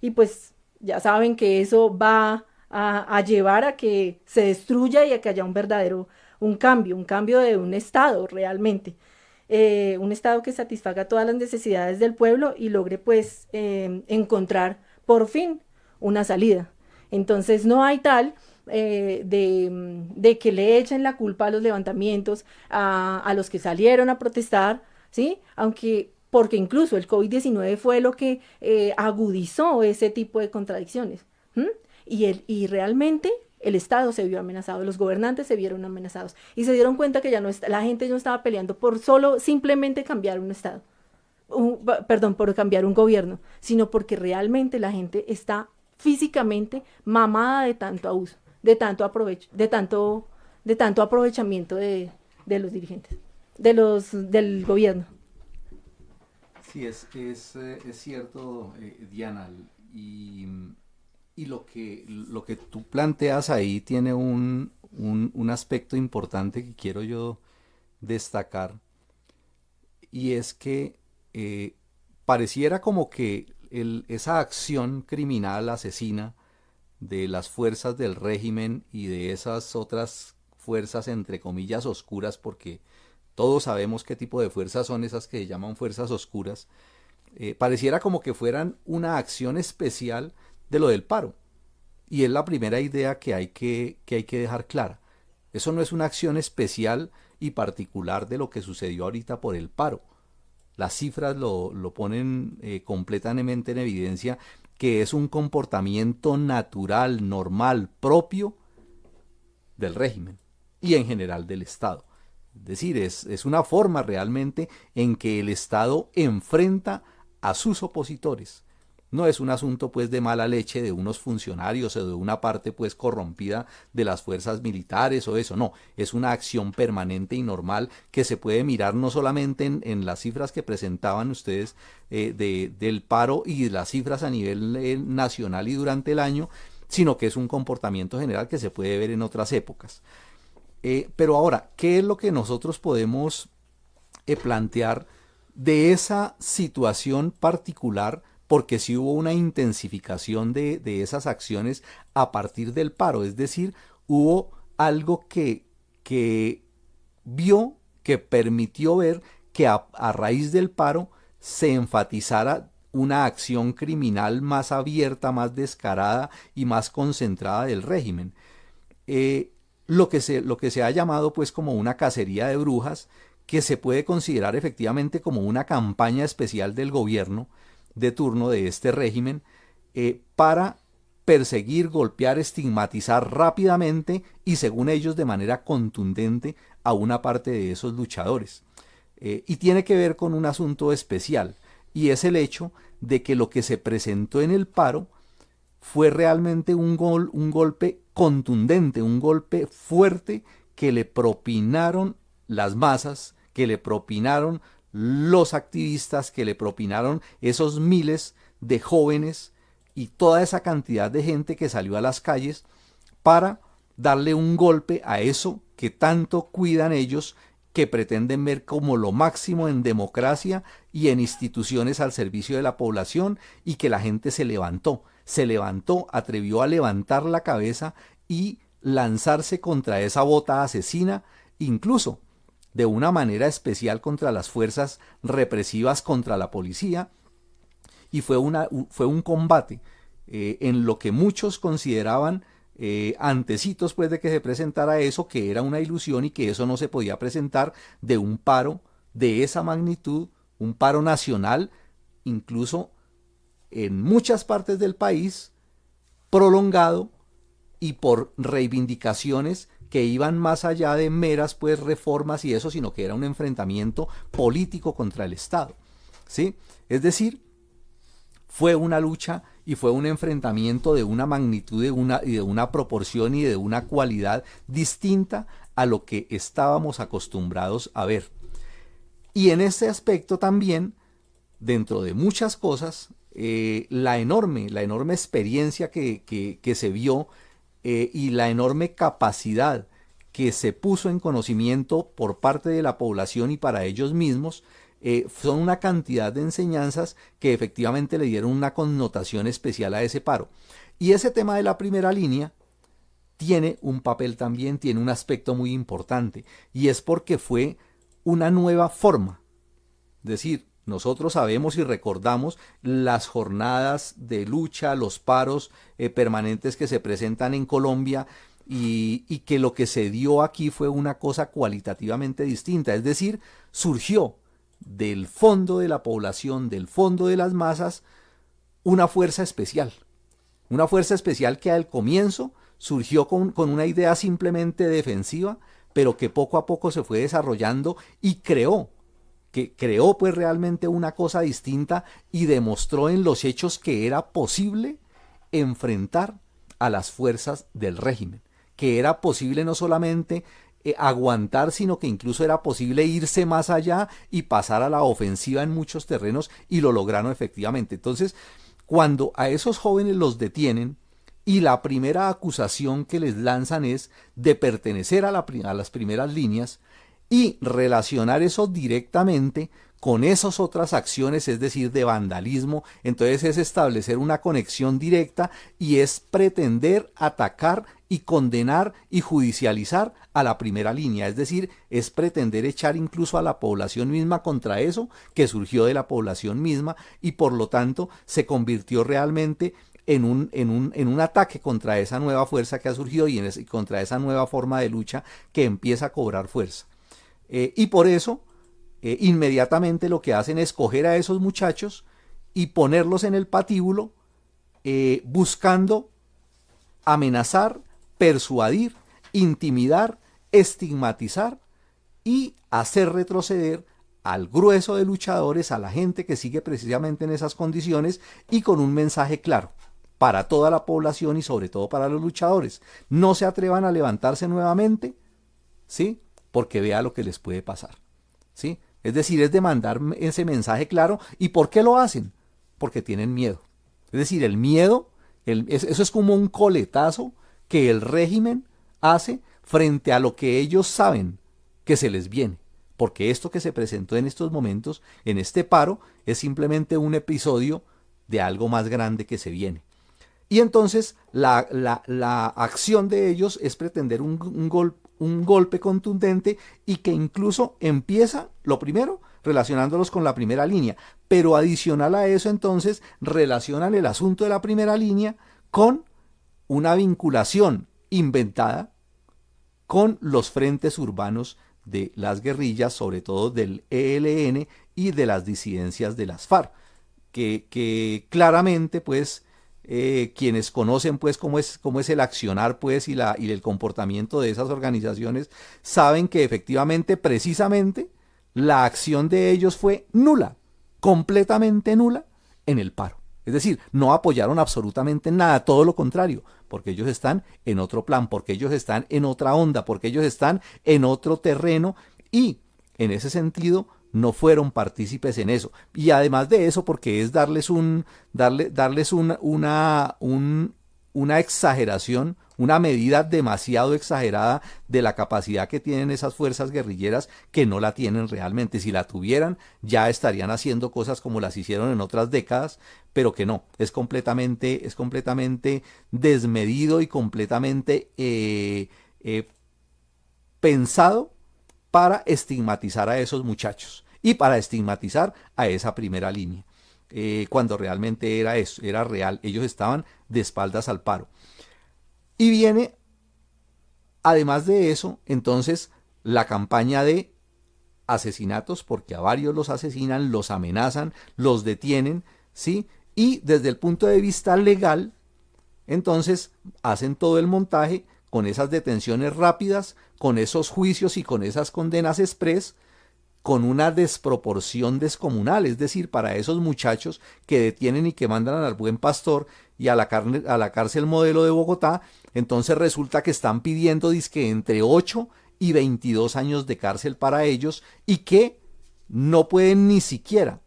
Y pues ya saben que eso va a, llevar a que se destruya y a que haya un verdadero, un cambio, un cambio de un Estado realmente. Eh, un Estado que satisfaga todas las necesidades del pueblo y logre pues em, encontrar por fin una salida. Entonces no hay tal eh, de, que le echen la culpa a los levantamientos, a, los que salieron a protestar, ¿sí? Aunque porque incluso el COVID-19 fue lo que eh, agudizó ese tipo de contradicciones y, el, y realmente el Estado se vio amenazado, los gobernantes se vieron amenazados y se dieron cuenta que ya no la gente no estaba peleando por solo simplemente cambiar un Estado, perdón, por cambiar un gobierno, sino porque realmente la gente está físicamente mamada de tanto abuso, de tanto aprovecho, de tanto, de tanto aprovechamiento de, de los dirigentes, de los del gobierno. Sí, es, es, eh, es cierto, eh, Diana, y y lo que, lo que tú planteas ahí tiene un, aspecto importante que quiero yo destacar. Y es que eh, pareciera como que esa acción criminal asesina de las fuerzas del régimen y de esas otras fuerzas entre comillas oscuras, porque todos sabemos qué tipo de fuerzas son esas que se llaman fuerzas oscuras, eh, pareciera como que fueran una acción especial de lo del paro. Y es la primera idea que hay que, que hay que dejar clara. Eso no es una acción especial y particular de lo que sucedió ahorita por el paro. las cifras lo, ponen eh, completamente en evidencia, que es un comportamiento natural, normal, propio del régimen y en general del Estado. Es decir, es, es una forma realmente en que el Estado enfrenta a sus opositores no es un asunto pues de mala leche de unos funcionarios o de una parte pues corrompida de las fuerzas militares o eso, no, es una acción permanente y normal que se puede mirar no solamente en, las cifras que presentaban ustedes eh, de, del paro y las cifras a nivel eh, nacional y durante el año, sino que es un comportamiento general que se puede ver en otras épocas. Eh, pero ahora, ¿qué es lo que nosotros podemos plantear de esa situación particular? Porque sí hubo una intensificación de, esas acciones a partir del paro, es decir, hubo algo que, que vio, que permitió ver que a, raíz del paro se enfatizara una acción criminal más abierta, más descarada y más concentrada del régimen. Eh, lo, que se, lo que se ha llamado pues como una cacería de brujas, que se puede considerar efectivamente como una campaña especial del gobierno, de turno de este régimen eh, para perseguir, golpear, estigmatizar rápidamente y según ellos de manera contundente a una parte de esos luchadores. Eh, y tiene que ver con un asunto especial y es el hecho de que lo que se presentó en el paro fue realmente un, gol, un golpe contundente, un golpe fuerte que le propinaron las masas, que le propinaron los activistas que le propinaron esos miles de jóvenes y toda esa cantidad de gente que salió a las calles para darle un golpe a eso que tanto cuidan ellos que pretenden ver como lo máximo en democracia y en instituciones al servicio de la población y que la gente se levantó, se levantó, atrevió a levantar la cabeza y lanzarse contra esa bota asesina, incluso de una manera especial contra las fuerzas represivas contra la policía y fue, una, fue un combate eh, en lo que muchos consideraban eh, antecitos pues de que se presentara eso, que era una ilusión y que eso no se podía presentar de un paro de esa magnitud, un paro nacional, incluso en muchas partes del país, prolongado y por reivindicaciones que iban más allá de meras pues reformas y eso, sino que era un enfrentamiento político contra el Estado. ¿Sí? Es decir, fue una lucha y fue un enfrentamiento de una magnitud de una, y de una proporción y de una cualidad distinta a lo que estábamos acostumbrados a ver. Y en ese aspecto también, dentro de muchas cosas, eh, la enorme, la enorme experiencia que, que se vio eh, y la enorme capacidad que se puso en conocimiento por parte de la población y para ellos mismos, eh, son una cantidad de enseñanzas que efectivamente le dieron una connotación especial a ese paro. Y ese tema de la primera línea tiene un papel también, tiene un aspecto muy importante, y es porque fue una nueva forma. Es decir, nosotros sabemos y recordamos las jornadas de lucha, los paros eh, permanentes que se presentan en Colombia y, y, que lo que se dio aquí fue una cosa cualitativamente distinta. Es decir, surgió del fondo de la población, del fondo de las masas, una fuerza especial. Una fuerza especial que al comienzo surgió con, con una idea simplemente defensiva, pero que poco a poco se fue desarrollando y creó que creó pues realmente una cosa distinta y demostró en los hechos que era posible enfrentar a las fuerzas del régimen, que era posible no solamente eh, aguantar, sino que incluso era posible irse más allá y pasar a la ofensiva en muchos terrenos y lo lograron efectivamente. Entonces, cuando a esos jóvenes los detienen, y la primera acusación que les lanzan es de pertenecer a, a las primeras líneas, y relacionar eso directamente con esas otras acciones, es decir, de vandalismo, entonces es establecer una conexión directa y es pretender atacar y condenar y judicializar a la primera línea, es decir, es pretender echar incluso a la población misma contra eso que surgió de la población misma y por lo tanto se convirtió realmente en un, en un, en un ataque contra esa nueva fuerza que ha surgido y en contra esa nueva forma de lucha que empieza a cobrar fuerza. Eh, y por eso eh, inmediatamente lo que hacen es coger a esos muchachos y ponerlos en el patíbulo eh, buscando amenazar, persuadir, intimidar, estigmatizar y hacer retroceder al grueso de luchadores, a la gente que sigue precisamente en esas condiciones y con un mensaje claro para toda la población y sobre todo para los luchadores. No se atrevan a levantarse nuevamente, ¿sí? Porque vea lo que les puede pasar, ¿sí? Es decir, es de mandar ese mensaje claro. ¿Y por qué lo hacen? Porque tienen miedo. Es decir, el miedo, eso es como un coletazo que el régimen hace frente a lo que ellos saben que se les viene. Porque esto que se presentó en estos momentos, en este paro, es simplemente un episodio de algo más grande que se viene. Y entonces la, la, acción de ellos es pretender un, un, un golpe contundente y que incluso empieza, lo primero, relacionándolos con la primera línea. Pero adicional a eso, entonces, relacionan el asunto de la primera línea con una vinculación inventada con los frentes urbanos de las guerrillas, sobre todo del ELN y de las disidencias de las FARC, que, que claramente, pues, eh, quienes conocen pues cómo es, cómo es el accionar pues y, la, y el comportamiento de esas organizaciones, saben que efectivamente, precisamente, la acción de ellos fue nula, completamente nula en el paro. Es decir, no apoyaron absolutamente nada, todo lo contrario, porque ellos están en otro plan, porque ellos están en otra onda, porque ellos están en otro terreno y en ese sentido no fueron partícipes en eso. Y además de eso, porque es darles un, darle, darles una, una, una exageración, una medida demasiado exagerada de la capacidad que tienen esas fuerzas guerrilleras que no la tienen realmente. Si la tuvieran, ya estarían haciendo cosas como las hicieron en otras décadas, pero que no, es completamente, es completamente desmedido y completamente eh, eh, pensado para estigmatizar a esos muchachos y para estigmatizar a esa primera línea. Eh, cuando realmente era eso, era real. Ellos estaban de espaldas al paro. Y viene, además de eso, entonces la campaña de asesinatos, porque a varios los asesinan, los amenazan, los detienen, ¿sí? Y desde el punto de vista legal, entonces hacen todo el montaje con esas detenciones rápidas, con esos juicios y con esas condenas express, con una desproporción descomunal, es decir, para esos muchachos que detienen y que mandan al buen pastor y a la, a la cárcel modelo de Bogotá, entonces resulta que están pidiendo disque entre 8 y 22 años de cárcel para ellos y que no pueden ni siquiera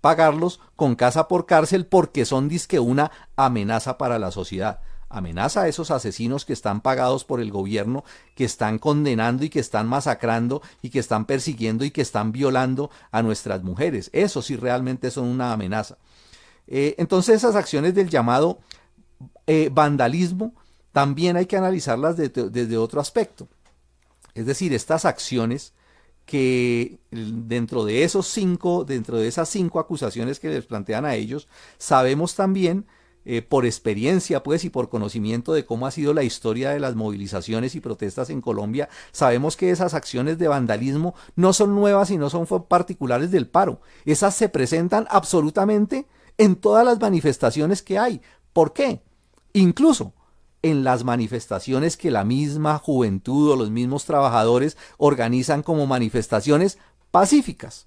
pagarlos con casa por cárcel porque son disque una amenaza para la sociedad amenaza a esos asesinos que están pagados por el gobierno, que están condenando y que están masacrando y que están persiguiendo y que están violando a nuestras mujeres. Eso sí realmente son una amenaza. Eh, entonces esas acciones del llamado eh, vandalismo también hay que analizarlas desde otro aspecto. Es decir, estas acciones que dentro de esos cinco, dentro de esas cinco acusaciones que les plantean a ellos, sabemos también eh, por experiencia pues y por conocimiento de cómo ha sido la historia de las movilizaciones y protestas en Colombia, sabemos que esas acciones de vandalismo no son nuevas y no son particulares del paro. Esas se presentan absolutamente en todas las manifestaciones que hay. ¿Por qué? Incluso en las manifestaciones que la misma juventud o los mismos trabajadores organizan como manifestaciones pacíficas.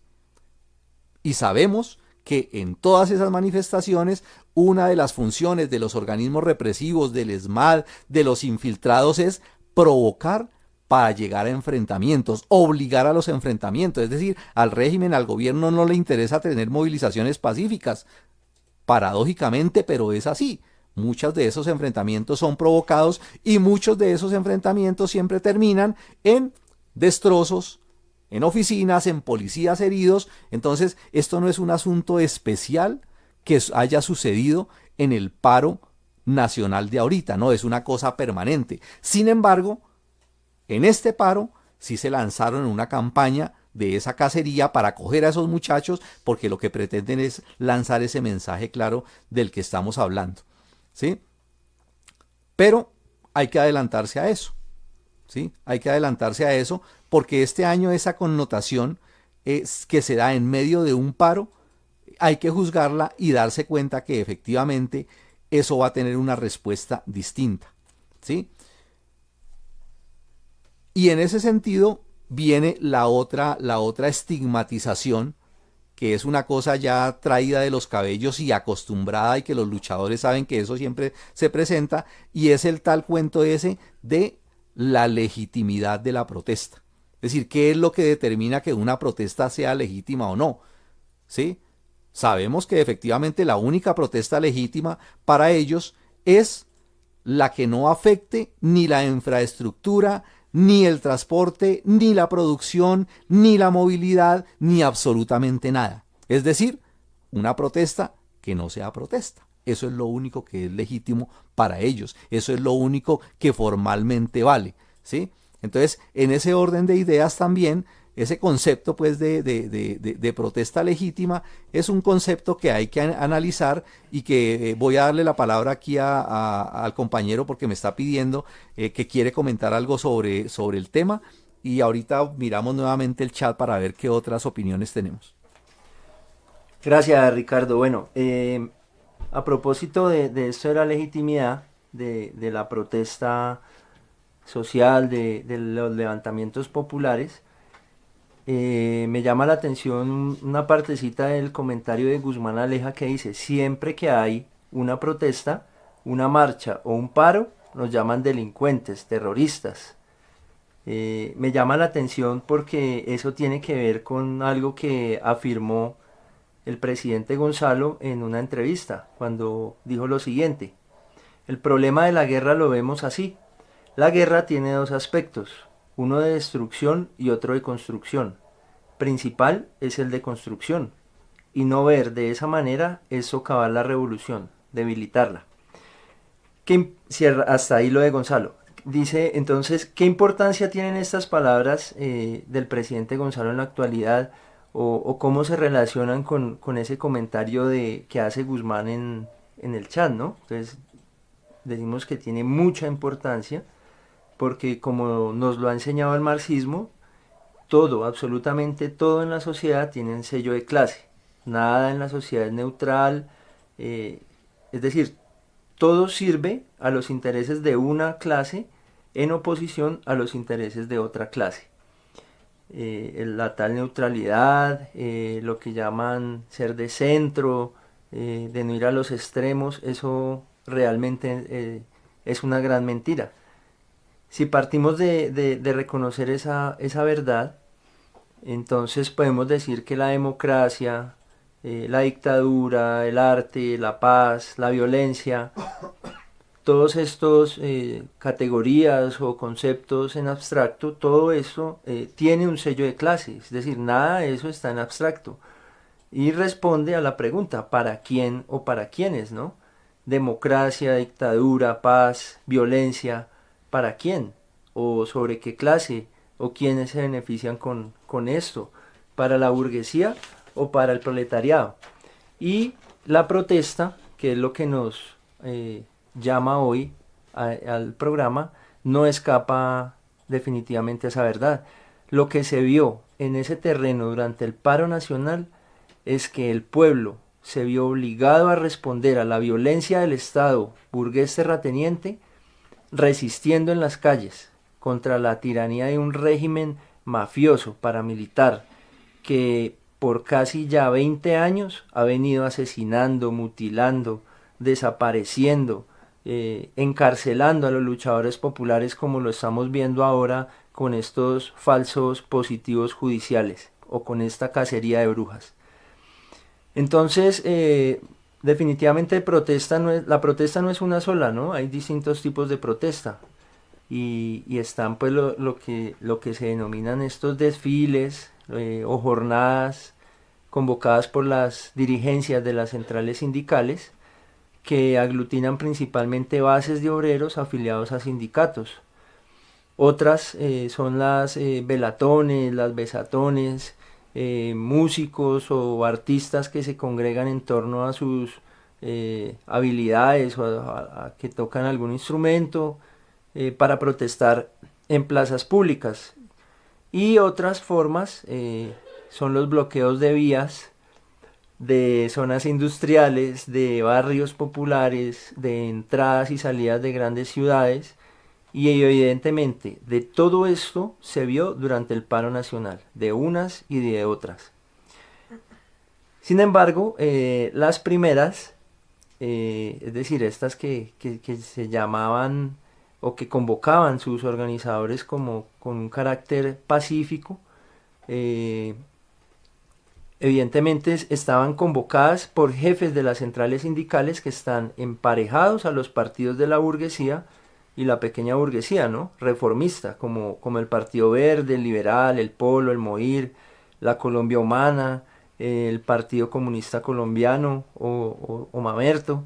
Y sabemos que en todas esas manifestaciones una de las funciones de los organismos represivos, del ESMAD, de los infiltrados es provocar para llegar a enfrentamientos, obligar a los enfrentamientos. Es decir, al régimen, al gobierno no le interesa tener movilizaciones pacíficas. Paradójicamente, pero es así. Muchos de esos enfrentamientos son provocados y muchos de esos enfrentamientos siempre terminan en destrozos, en oficinas, en policías heridos. Entonces, esto no es un asunto especial que haya sucedido en el paro nacional de ahorita, no, es una cosa permanente. Sin embargo, en este paro sí se lanzaron una campaña de esa cacería para coger a esos muchachos porque lo que pretenden es lanzar ese mensaje claro del que estamos hablando. ¿Sí? Pero hay que adelantarse a eso. ¿Sí? Hay que adelantarse a eso porque este año esa connotación es, que se da en medio de un paro, hay que juzgarla y darse cuenta que efectivamente eso va a tener una respuesta distinta. ¿sí? Y en ese sentido viene la otra, la otra estigmatización, que es una cosa ya traída de los cabellos y acostumbrada y que los luchadores saben que eso siempre se presenta, y es el tal cuento ese de la legitimidad de la protesta. Es decir, ¿qué es lo que determina que una protesta sea legítima o no? ¿Sí? Sabemos que efectivamente la única protesta legítima para ellos es la que no afecte ni la infraestructura, ni el transporte, ni la producción, ni la movilidad, ni absolutamente nada. Es decir, una protesta que no sea protesta. Eso es lo único que es legítimo para ellos. Eso es lo único que formalmente vale. ¿sí? Entonces, en ese orden de ideas también, ese concepto pues de, de, protesta legítima es un concepto que hay que analizar y que eh, voy a darle la palabra aquí al compañero porque me está pidiendo eh, que quiere comentar algo sobre, sobre el tema y ahorita miramos nuevamente el chat para ver qué otras opiniones tenemos. Gracias Ricardo. Bueno, eh, a propósito de, esto de la legitimidad de, la protesta social, de, los levantamientos populares, eh, me llama la atención una partecita del comentario de Guzmán Aleja que dice, siempre que hay una protesta, una marcha o un paro, nos llaman delincuentes, terroristas. Eh, me llama la atención porque eso tiene que ver con algo que afirmó el presidente Gonzalo en una entrevista, cuando dijo lo siguiente, el problema de la guerra lo vemos así. La guerra tiene dos aspectos, uno de destrucción y otro de construcción. Principal es el de construcción, y no ver de esa manera es socavar la revolución, debilitarla. hasta ahí lo de Gonzalo. Dice entonces, ¿qué importancia tienen estas palabras eh, del presidente Gonzalo en la actualidad? o, cómo se relacionan con, ese comentario de, que hace Guzmán en, el chat, ¿no? Entonces, decimos que tiene mucha importancia porque como nos lo ha enseñado el marxismo, todo, absolutamente todo en la sociedad tiene sello de clase. Nada en la sociedad es neutral. Eh, es decir, todo sirve a los intereses de una clase en oposición a los intereses de otra clase. Eh, la tal neutralidad, eh, lo que llaman ser de centro, de no ir a los extremos, eso realmente es una gran mentira. Si partimos de, reconocer esa, esa, verdad, entonces podemos decir que la democracia, la dictadura, el arte, la paz, la violencia, todos estos eh, categorías o conceptos en abstracto, todo eso eh, tiene un sello de clase, es decir, nada de eso está en abstracto. Y responde a la pregunta, ¿para quién o para quiénes, no? Democracia, dictadura, paz, violencia, ¿para quién? ¿O sobre qué clase? ¿O quiénes se benefician con, con esto? ¿Para la burguesía o para el proletariado? Y la protesta, que es lo que nos... Eh, llama hoy al programa no escapa definitivamente a esa verdad. Lo que se vio en ese terreno durante el paro nacional es que el pueblo se vio obligado a responder a la violencia del Estado burgués terrateniente resistiendo en las calles contra la tiranía de un régimen mafioso paramilitar que por casi ya 20 años ha venido asesinando, mutilando, desapareciendo, eh, encarcelando a los luchadores populares como lo estamos viendo ahora con estos falsos positivos judiciales o con esta cacería de brujas. Entonces, eh, definitivamente protesta no es, la protesta no es una sola, ¿no? Hay distintos tipos de protesta. Y, están pues lo, que, lo que se denominan estos desfiles eh, o jornadas convocadas por las dirigencias de las centrales sindicales que aglutinan principalmente bases de obreros afiliados a sindicatos. Otras eh, son las eh, velatones, las besatones, eh, músicos o artistas que se congregan en torno a sus habilidades o a, que tocan algún instrumento para protestar en plazas públicas. Y otras formas son los bloqueos de vías de zonas industriales, de barrios populares, de entradas y salidas de grandes ciudades. Y evidentemente de todo esto se vio durante el paro nacional, de unas y de otras. Sin embargo, eh, las primeras, eh, es decir, estas que, se llamaban o que convocaban sus organizadores como con un carácter pacífico, eh, evidentemente estaban convocadas por jefes de las centrales sindicales que están emparejados a los partidos de la burguesía y la pequeña burguesía, ¿no? Reformista, como, como el Partido Verde, el Liberal, el Polo, el MOIR, la Colombia Humana, el Partido Comunista Colombiano o, o Mamerto.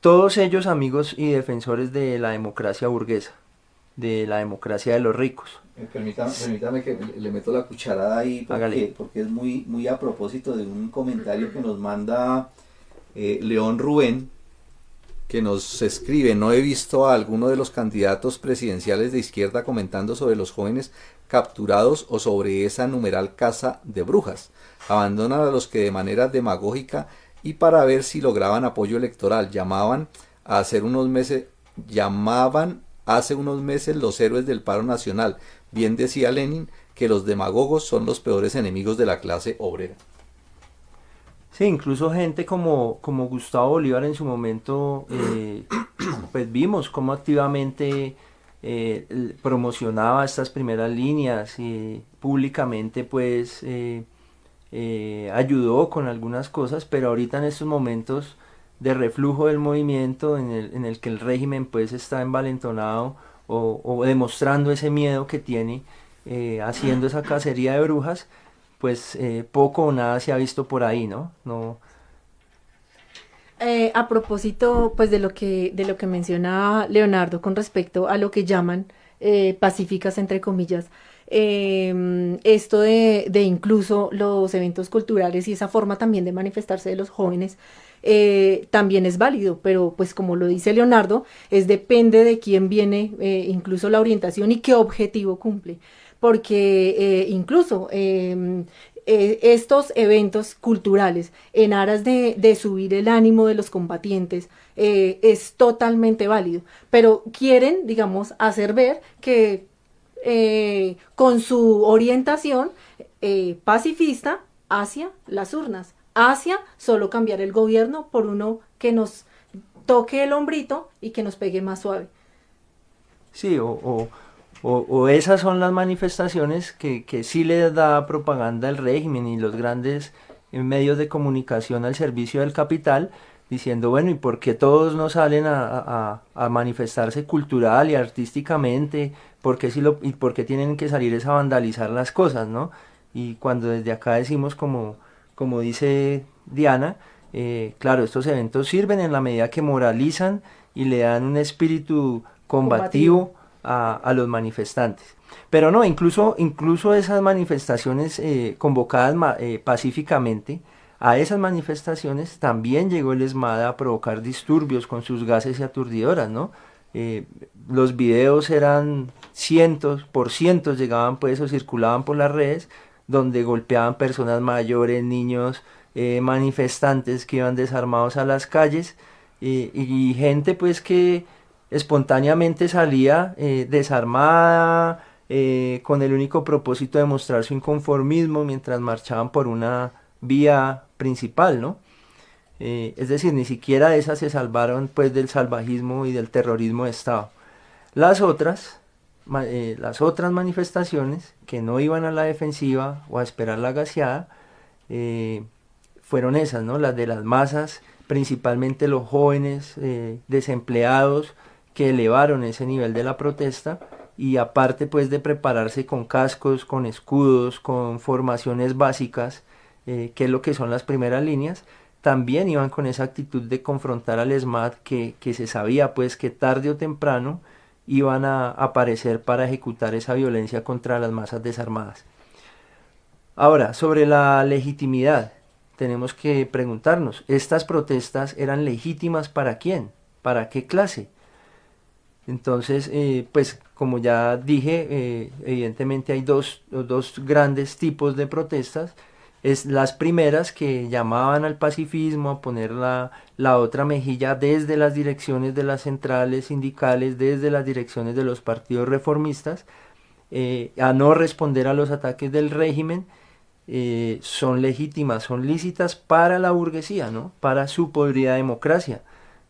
Todos ellos amigos y defensores de la democracia burguesa, de la democracia de los ricos. Eh, permítame, que le meto la cucharada ahí porque, porque, es muy, muy a propósito de un comentario que nos manda eh, León Rubén, que nos escribe, no he visto a alguno de los candidatos presidenciales de izquierda comentando sobre los jóvenes capturados o sobre esa numeral casa de brujas. Abandonan a los que de manera demagógica y para ver si lograban apoyo electoral llamaban a hacer unos meses llamaban hace unos meses los héroes del paro nacional Bien decía Lenin que los demagogos son los peores enemigos de la clase obrera. Sí, incluso gente como, como Gustavo Bolívar en su momento, eh, pues vimos cómo activamente eh, promocionaba estas primeras líneas y públicamente pues eh, ayudó con algunas cosas, pero ahorita en estos momentos de reflujo del movimiento en el, en el que el régimen pues está envalentonado, o, demostrando ese miedo que tiene haciendo esa cacería de brujas, pues eh, poco o nada se ha visto por ahí, ¿no? eh, a propósito, pues de lo que de lo que menciona Leonardo con respecto a lo que llaman pacíficas entre comillas, em, esto de, de, incluso los eventos culturales y esa forma también de manifestarse de los jóvenes eh, también es válido, pero pues como lo dice Leonardo, es depende de quién viene eh, incluso la orientación y qué objetivo cumple, porque eh, incluso em, estos eventos culturales en aras de, subir el ánimo de los combatientes es totalmente válido, pero quieren, digamos, hacer ver que con su orientación pacifista hacia las urnas hacia solo cambiar el gobierno por uno que nos toque el hombrito y que nos pegue más suave. Sí, o, esas son las manifestaciones que, que sí le da propaganda al régimen y los grandes medios de comunicación al servicio del capital, diciendo, bueno, ¿y por qué todos no salen a, manifestarse cultural y artísticamente? ¿Por qué, si lo, ¿Y por qué tienen que salir a vandalizar las cosas, no? Y cuando desde acá decimos como como dice Diana, eh, claro, estos eventos sirven en la medida que moralizan y le dan un espíritu combativo, A, los manifestantes. Pero no, incluso, incluso esas manifestaciones eh, convocadas eh, pacíficamente, a esas manifestaciones también llegó el ESMAD a provocar disturbios con sus gases y aturdidoras, ¿no? los videos eran cientos, por cientos llegaban pues o circulaban por las redes, donde golpeaban personas mayores, niños, eh, manifestantes que iban desarmados a las calles y gente pues que espontáneamente salía eh, desarmada eh, con el único propósito de mostrar su inconformismo mientras marchaban por una vía principal, ¿no? es decir, ni siquiera esas se salvaron pues del salvajismo y del terrorismo de Estado. Las otras, eh, las otras manifestaciones que no iban a la defensiva o a esperar la gaseada eh, fueron esas, ¿no? Las de las masas, principalmente los jóvenes eh, desempleados que elevaron ese nivel de la protesta y aparte pues de prepararse con cascos, con escudos, con formaciones básicas, que es lo que son las primeras líneas, también iban con esa actitud de confrontar al ESMAD que, que se sabía pues que tarde o temprano iban a aparecer para ejecutar esa violencia contra las masas desarmadas. Ahora, sobre la legitimidad, tenemos que preguntarnos, ¿estas protestas eran legítimas para quién? ¿Para qué clase? Entonces, eh, pues como ya dije, eh, evidentemente hay dos, dos, grandes tipos de protestas. es las primeras que llamaban al pacifismo, a poner la, la, otra mejilla desde las direcciones de las centrales sindicales, desde las direcciones de los partidos reformistas, eh, a no responder a los ataques del régimen, eh, son legítimas, son lícitas para la burguesía, ¿no? para su podrida democracia.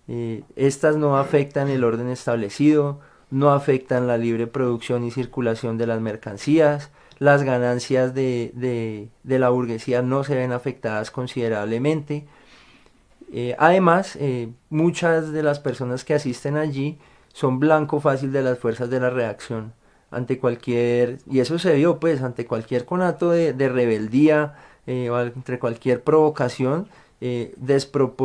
Eh, estas no afectan el orden establecido, no afectan la libre producción y circulación de las mercancías, las ganancias de, la burguesía no se ven afectadas considerablemente. Eh, además, eh, muchas de las personas que asisten allí son blanco fácil de las fuerzas de la reacción ante cualquier, y eso se vio pues, ante cualquier conato de, rebeldía eh, o entre cualquier provocación,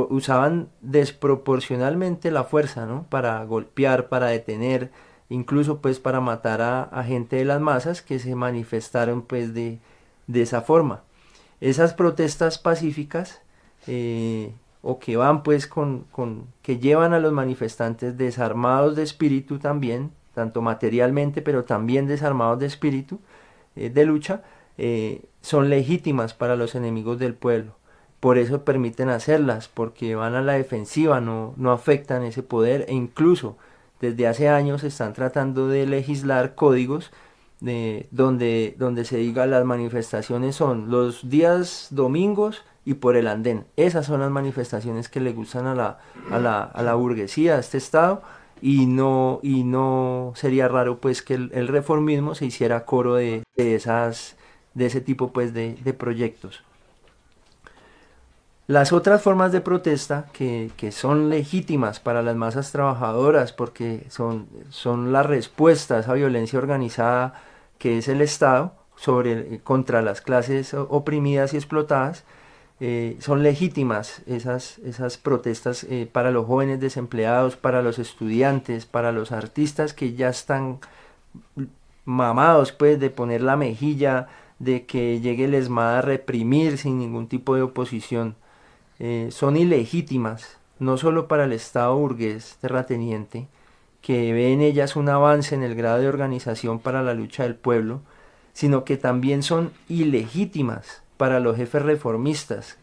usaban desproporcionalmente la fuerza, ¿no? Para golpear, para detener, incluso pues para matar a, gente de las masas que se manifestaron pues de, esa forma. Esas protestas pacíficas eh, o que van pues con, que llevan a los manifestantes desarmados de espíritu también, tanto materialmente pero también desarmados de espíritu eh, de lucha, eh, son legítimas para los enemigos del pueblo. Por eso permiten hacerlas, porque van a la defensiva, no, no afectan ese poder e incluso desde hace años están tratando de legislar códigos de, donde, donde se diga las manifestaciones son los días domingos y por el andén. Esas son las manifestaciones que le gustan a la, a la, a la burguesía, a este Estado, y no, y no sería raro pues que el, reformismo se hiciera coro de, de, esas, de ese tipo pues de, de proyectos. Las otras formas de protesta que, son legítimas para las masas trabajadoras porque son, son la respuesta a esa violencia organizada que es el Estado sobre, contra las clases oprimidas y explotadas, eh, son legítimas esas, esas protestas eh, para los jóvenes desempleados, para los estudiantes, para los artistas que ya están mamados pues de poner la mejilla, de que llegue el ESMAD a reprimir sin ningún tipo de oposición. Eh, son ilegítimas, no solo para el Estado burgués terrateniente, que ve en ellas un avance en el grado de organización para la lucha del pueblo, sino que también son ilegítimas para los jefes reformistas.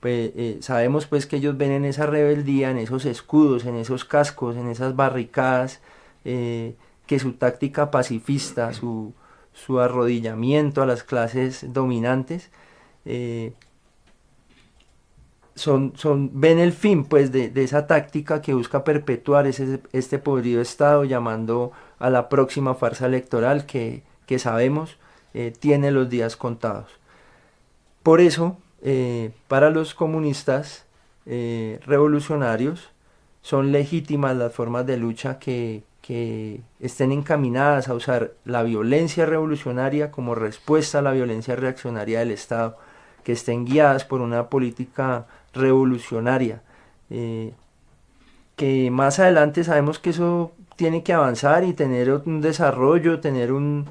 Pues, eh, sabemos pues que ellos ven en esa rebeldía, en esos escudos, en esos cascos, en esas barricadas, eh, que su táctica pacifista, su, su, arrodillamiento a las clases dominantes, son, son, ven el fin pues de, esa táctica que busca perpetuar ese, este podrido Estado llamando a la próxima farsa electoral que, sabemos eh, tiene los días contados. Por eso, eh, para los comunistas eh, revolucionarios, son legítimas las formas de lucha que, que estén encaminadas a usar la violencia revolucionaria como respuesta a la violencia reaccionaria del Estado, que estén guiadas por una política revolucionaria. Eh, que más adelante sabemos que eso tiene que avanzar y tener un desarrollo, tener un,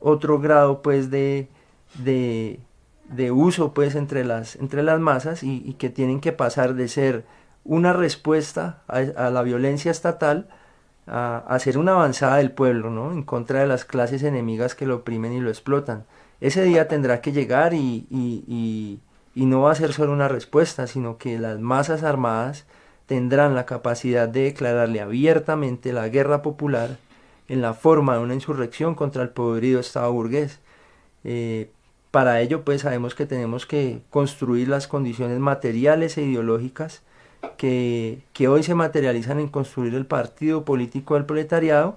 otro grado pues de, de, uso pues entre las, entre las masas y, que tienen que pasar de ser una respuesta a, la violencia estatal a, ser una avanzada del pueblo, ¿no? En contra de las clases enemigas que lo oprimen y lo explotan. Ese día tendrá que llegar y y no va a ser solo una respuesta, sino que las masas armadas tendrán la capacidad de declararle abiertamente la guerra popular en la forma de una insurrección contra el podrido Estado burgués. Eh, para ello, pues sabemos que tenemos que construir las condiciones materiales e ideológicas que, que hoy se materializan en construir el partido político del proletariado,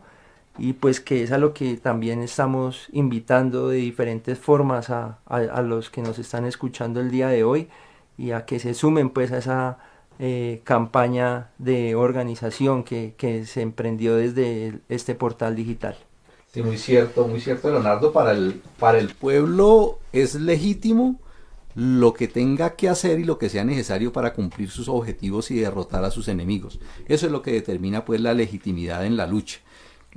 y pues que es a lo que también estamos invitando de diferentes formas a, los que nos están escuchando el día de hoy y a que se sumen pues a esa eh, campaña de organización que, se emprendió desde este portal digital. Sí, muy cierto, muy cierto Leonardo, para el, para el pueblo es legítimo lo que tenga que hacer y lo que sea necesario para cumplir sus objetivos y derrotar a sus enemigos. Eso es lo que determina pues la legitimidad en la lucha.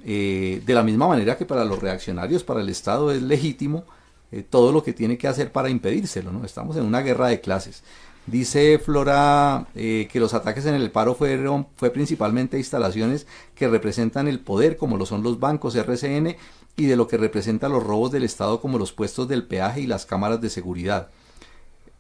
Eh, de la misma manera que para los reaccionarios, para el Estado es legítimo eh, todo lo que tiene que hacer para impedírselo. ¿no? Estamos en una guerra de clases. Dice Flora eh, que los ataques en el paro fueron fue principalmente instalaciones que representan el poder, como lo son los bancos RCN, y de lo que representa los robos del Estado, como los puestos del peaje y las cámaras de seguridad.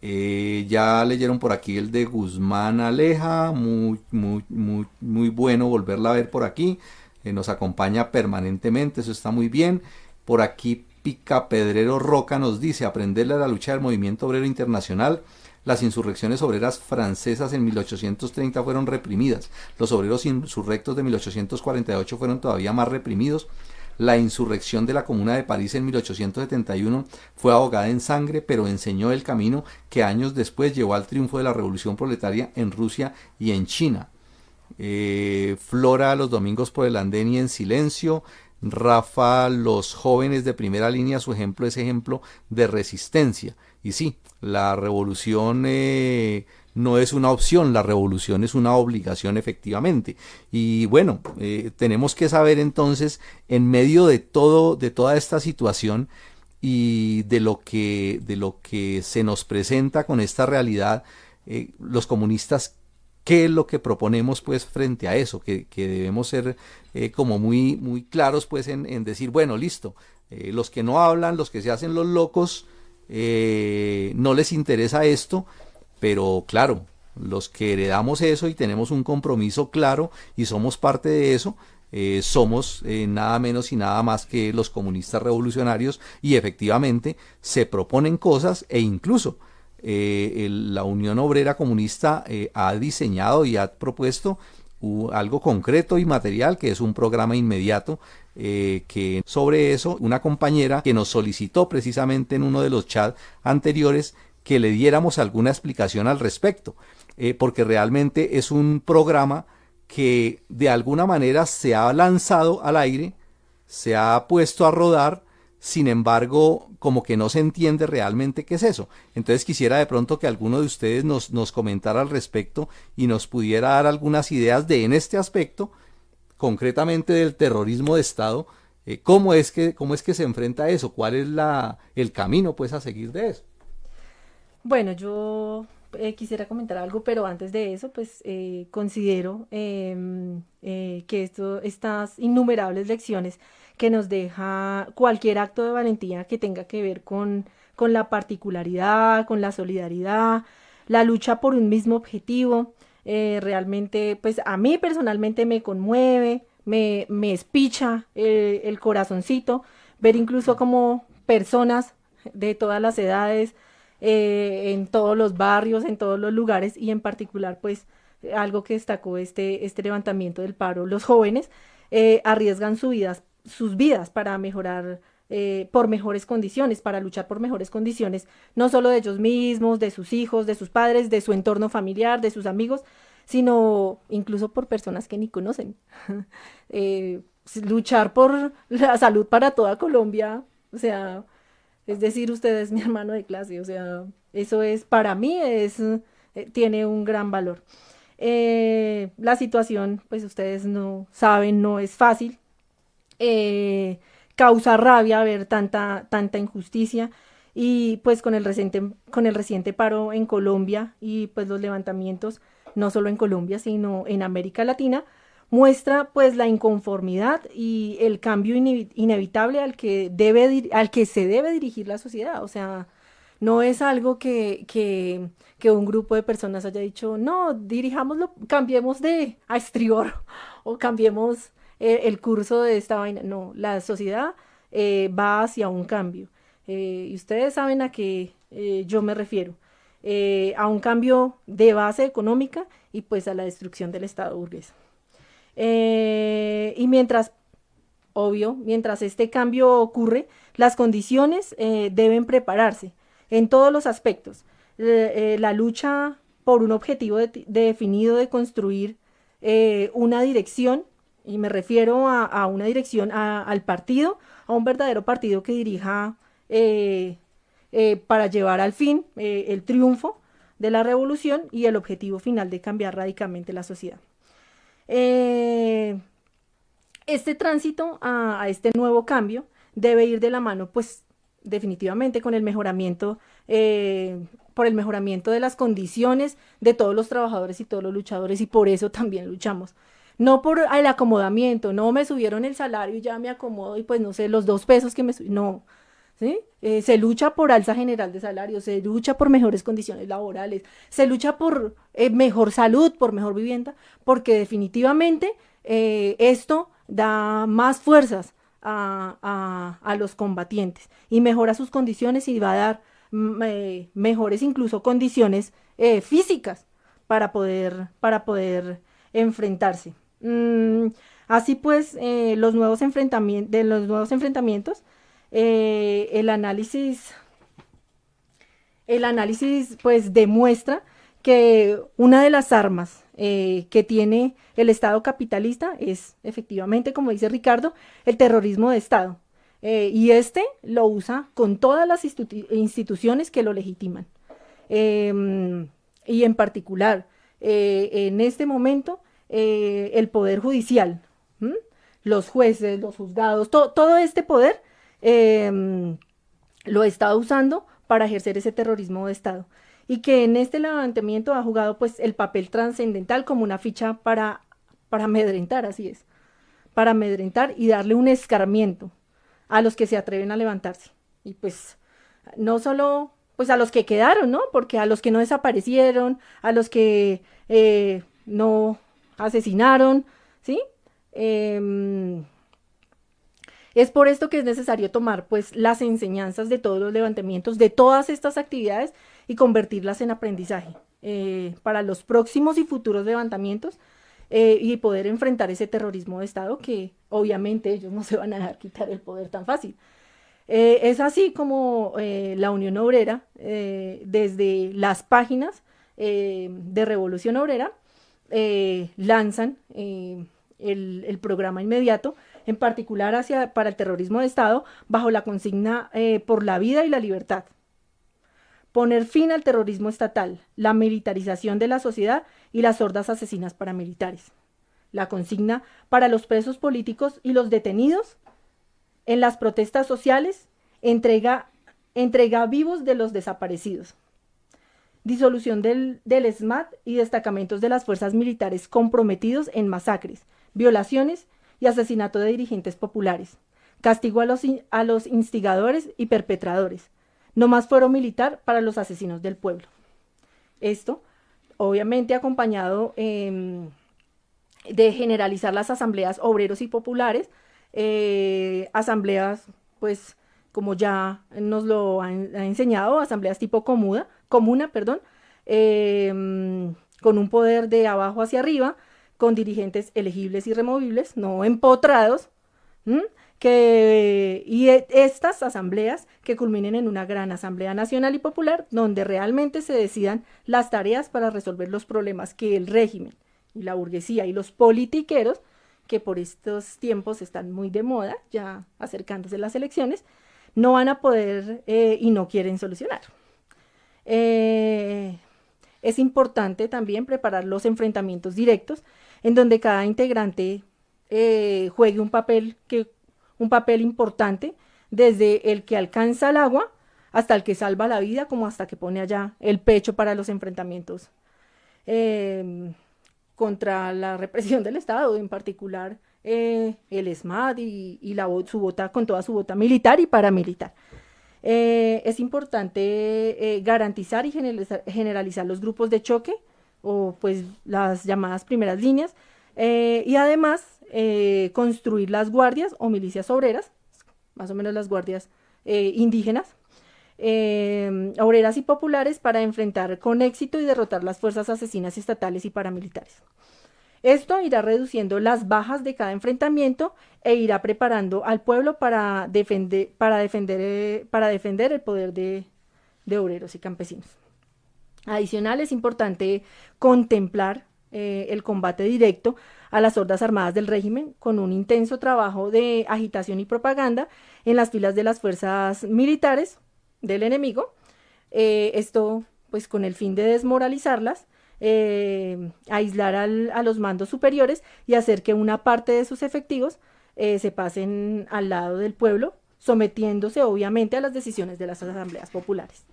Ya leyeron por aquí el de Guzmán Aleja, muy, muy, muy, muy bueno volverla a ver por aquí. Eh, nos acompaña permanentemente, eso está muy bien. Por aquí Pica Pedrero Roca nos dice, aprenderle a la lucha del movimiento obrero internacional. Las insurrecciones obreras francesas en 1830 fueron reprimidas. Los obreros insurrectos de 1848 fueron todavía más reprimidos. La insurrección de la Comuna de París en 1871 fue ahogada en sangre, pero enseñó el camino que años después llevó al triunfo de la Revolución Proletaria en Rusia y en China. Eh, Flora los domingos por el andén y en silencio. Rafa, los jóvenes de primera línea, su ejemplo es ejemplo de resistencia. Y sí, la revolución eh, no es una opción, la revolución es una obligación efectivamente. Y bueno, eh, tenemos que saber entonces, en medio de todo, de toda esta situación y de lo que, de lo que se nos presenta con esta realidad, los comunistas qué es lo que proponemos pues frente a eso, que, debemos ser eh, como muy, muy claros pues en, en decir, bueno, listo, los que no hablan, los que se hacen los locos, no les interesa esto, pero claro, los que heredamos eso y tenemos un compromiso claro y somos parte de eso, eh, somos eh, nada menos y nada más que los comunistas revolucionarios y efectivamente se proponen cosas e incluso eh, la Unión Obrera Comunista ha diseñado y ha propuesto algo concreto y material que es un programa inmediato que sobre eso una compañera que nos solicitó precisamente en uno de los chats anteriores que le diéramos alguna explicación al respecto, eh, porque realmente es un programa que de alguna manera se ha lanzado al aire, se ha puesto a rodar, sin embargo, como que no se entiende realmente qué es eso. Entonces quisiera de pronto que alguno de ustedes nos, nos comentara al respecto y nos pudiera dar algunas ideas de en este aspecto, concretamente del terrorismo de Estado, eh, cómo, es que, cómo es que se enfrenta a eso, cuál es la, el camino pues a seguir de eso. Bueno, yo eh, quisiera comentar algo, pero antes de eso, pues eh, considero em, eh, que esto, estas innumerables lecciones que nos deja cualquier acto de valentía que tenga que ver con, con la particularidad, con la solidaridad, la lucha por un mismo objetivo, realmente, pues a mí personalmente me conmueve, me, me espicha el corazoncito, ver incluso como personas de todas las edades, eh, en todos los barrios, en todos los lugares y en particular pues algo que destacó este, este levantamiento del paro, los jóvenes eh, arriesgan su vidas, sus vidas para mejorar eh, por mejores condiciones, para luchar por mejores condiciones, no solo de ellos mismos, de sus hijos, de sus padres, de su entorno familiar, de sus amigos, sino incluso por personas que ni conocen. luchar por la salud para toda Colombia, o sea, es decir, usted es mi hermano de clase, o sea, eso es, para mí, es, eh, tiene un gran valor. Eh, la situación, pues ustedes no saben, no es fácil. Eh, causa rabia ver tanta, tanta injusticia y pues con el reciente, con el reciente paro en Colombia y pues los levantamientos, no solo en Colombia, sino en América Latina, muestra pues la inconformidad y el cambio inevitable al que, debe, al que se debe dirigir la sociedad. O sea, no es algo que, que, que un grupo de personas haya dicho, no, dirijámoslo, cambiemos de a estribor o cambiemos eh, el curso de esta vaina. No, la sociedad eh, va hacia un cambio. Eh, y ustedes saben a qué yo me refiero. a un cambio de base económica y pues a la destrucción del Estado burgués. Eh, y mientras, obvio, mientras este cambio ocurre, las condiciones eh, deben prepararse en todos los aspectos. Eh, la lucha por un objetivo definido de construir una dirección, y me refiero a, una dirección al partido, a un verdadero partido que dirija para llevar al fin el triunfo de la revolución y el objetivo final de cambiar radicalmente la sociedad. Eh, este tránsito a, este nuevo cambio debe ir de la mano, pues definitivamente con el mejoramiento eh, por el mejoramiento de las condiciones de todos los trabajadores y todos los luchadores y por eso también luchamos. No por el acomodamiento, no me subieron el salario y ya me acomodo y pues no sé, los dos pesos que me no. ¿Sí? Eh, se lucha por alza general de salario, se lucha por mejores condiciones laborales, se lucha por eh, mejor salud, por mejor vivienda, porque definitivamente eh, esto da más fuerzas a, a, los combatientes y mejora sus condiciones y va a dar mejores incluso condiciones físicas para poder, para poder enfrentarse. Mm, así pues, eh, los nuevos enfrentamientos, de los nuevos enfrentamientos, eh, el análisis, el análisis pues demuestra que una de las armas eh, que tiene el Estado capitalista es efectivamente, como dice Ricardo, el terrorismo de Estado. y este lo usa con todas las instituciones que lo legitiman. Em, y en particular, en este momento, eh, el poder judicial, los jueces, los juzgados, todo este poder em, lo está usando para ejercer ese terrorismo de Estado. Y que en este levantamiento ha jugado pues el papel trascendental como una ficha para, para amedrentar, así es, para amedrentar y darle un escarmiento a los que se atreven a levantarse. Y pues no solo pues a los que quedaron, ¿no? Porque a los que no desaparecieron, a los que eh, no asesinaron, ¿sí? Em, es por esto que es necesario tomar pues las enseñanzas de todos los levantamientos, de todas estas actividades y convertirlas en aprendizaje eh, para los próximos y futuros levantamientos eh, y poder enfrentar ese terrorismo de Estado que obviamente ellos no se van a dejar quitar el poder tan fácil. Eh, es así como la Unión Obrera, desde las páginas de Revolución Obrera, eh, lanzan eh, el, programa inmediato, en particular hacia, para el terrorismo de Estado, bajo la consigna eh, por la vida y la libertad. Poner fin al terrorismo estatal, la militarización de la sociedad y las hordas asesinas paramilitares. La consigna para los presos políticos y los detenidos en las protestas sociales, entrega, entrega vivos de los desaparecidos disolución del, SMAT y destacamentos de las fuerzas militares comprometidos en masacres, violaciones y asesinato de dirigentes populares, castigo a los, a los instigadores y perpetradores, no más fuero militar para los asesinos del pueblo. Esto, obviamente, acompañado em, de generalizar las asambleas obreros y populares, eh, asambleas, pues, como ya nos lo han, enseñado, asambleas tipo comuna, comuna, perdón, em, con un poder de abajo hacia arriba, con dirigentes elegibles y removibles, no empotrados, que, y e, estas asambleas que culminen en una gran asamblea nacional y popular, donde realmente se decidan las tareas para resolver los problemas que el régimen y la burguesía y los politiqueros, que por estos tiempos están muy de moda, ya acercándose las elecciones, no van a poder eh, y no quieren solucionar. Eh, es importante también preparar los enfrentamientos directos en donde cada integrante eh, juegue un papel, que, un papel importante desde el que alcanza el agua hasta el que salva la vida, como hasta que pone allá el pecho para los enfrentamientos contra la represión del Estado, en particular eh, el ESMAD y, la, su bota, con toda su bota militar y paramilitar. Eh, es importante eh, garantizar y generalizar, los grupos de choque o pues las llamadas primeras líneas y además construir las guardias o milicias obreras, más o menos las guardias indígenas, obreras y populares para enfrentar con éxito y derrotar las fuerzas asesinas estatales y paramilitares. Esto irá reduciendo las bajas de cada enfrentamiento e irá preparando al pueblo para defender, para defender, eh, para defender el poder de, obreros y campesinos. Adicional, es importante contemplar eh, el combate directo a las hordas armadas del régimen con un intenso trabajo de agitación y propaganda en las filas de las fuerzas militares del enemigo. Eh, esto, pues, con el fin de desmoralizarlas eh, aislar a los mandos superiores y hacer que una parte de sus efectivos eh, se pasen al lado del pueblo, sometiéndose obviamente a las decisiones de las asambleas populares.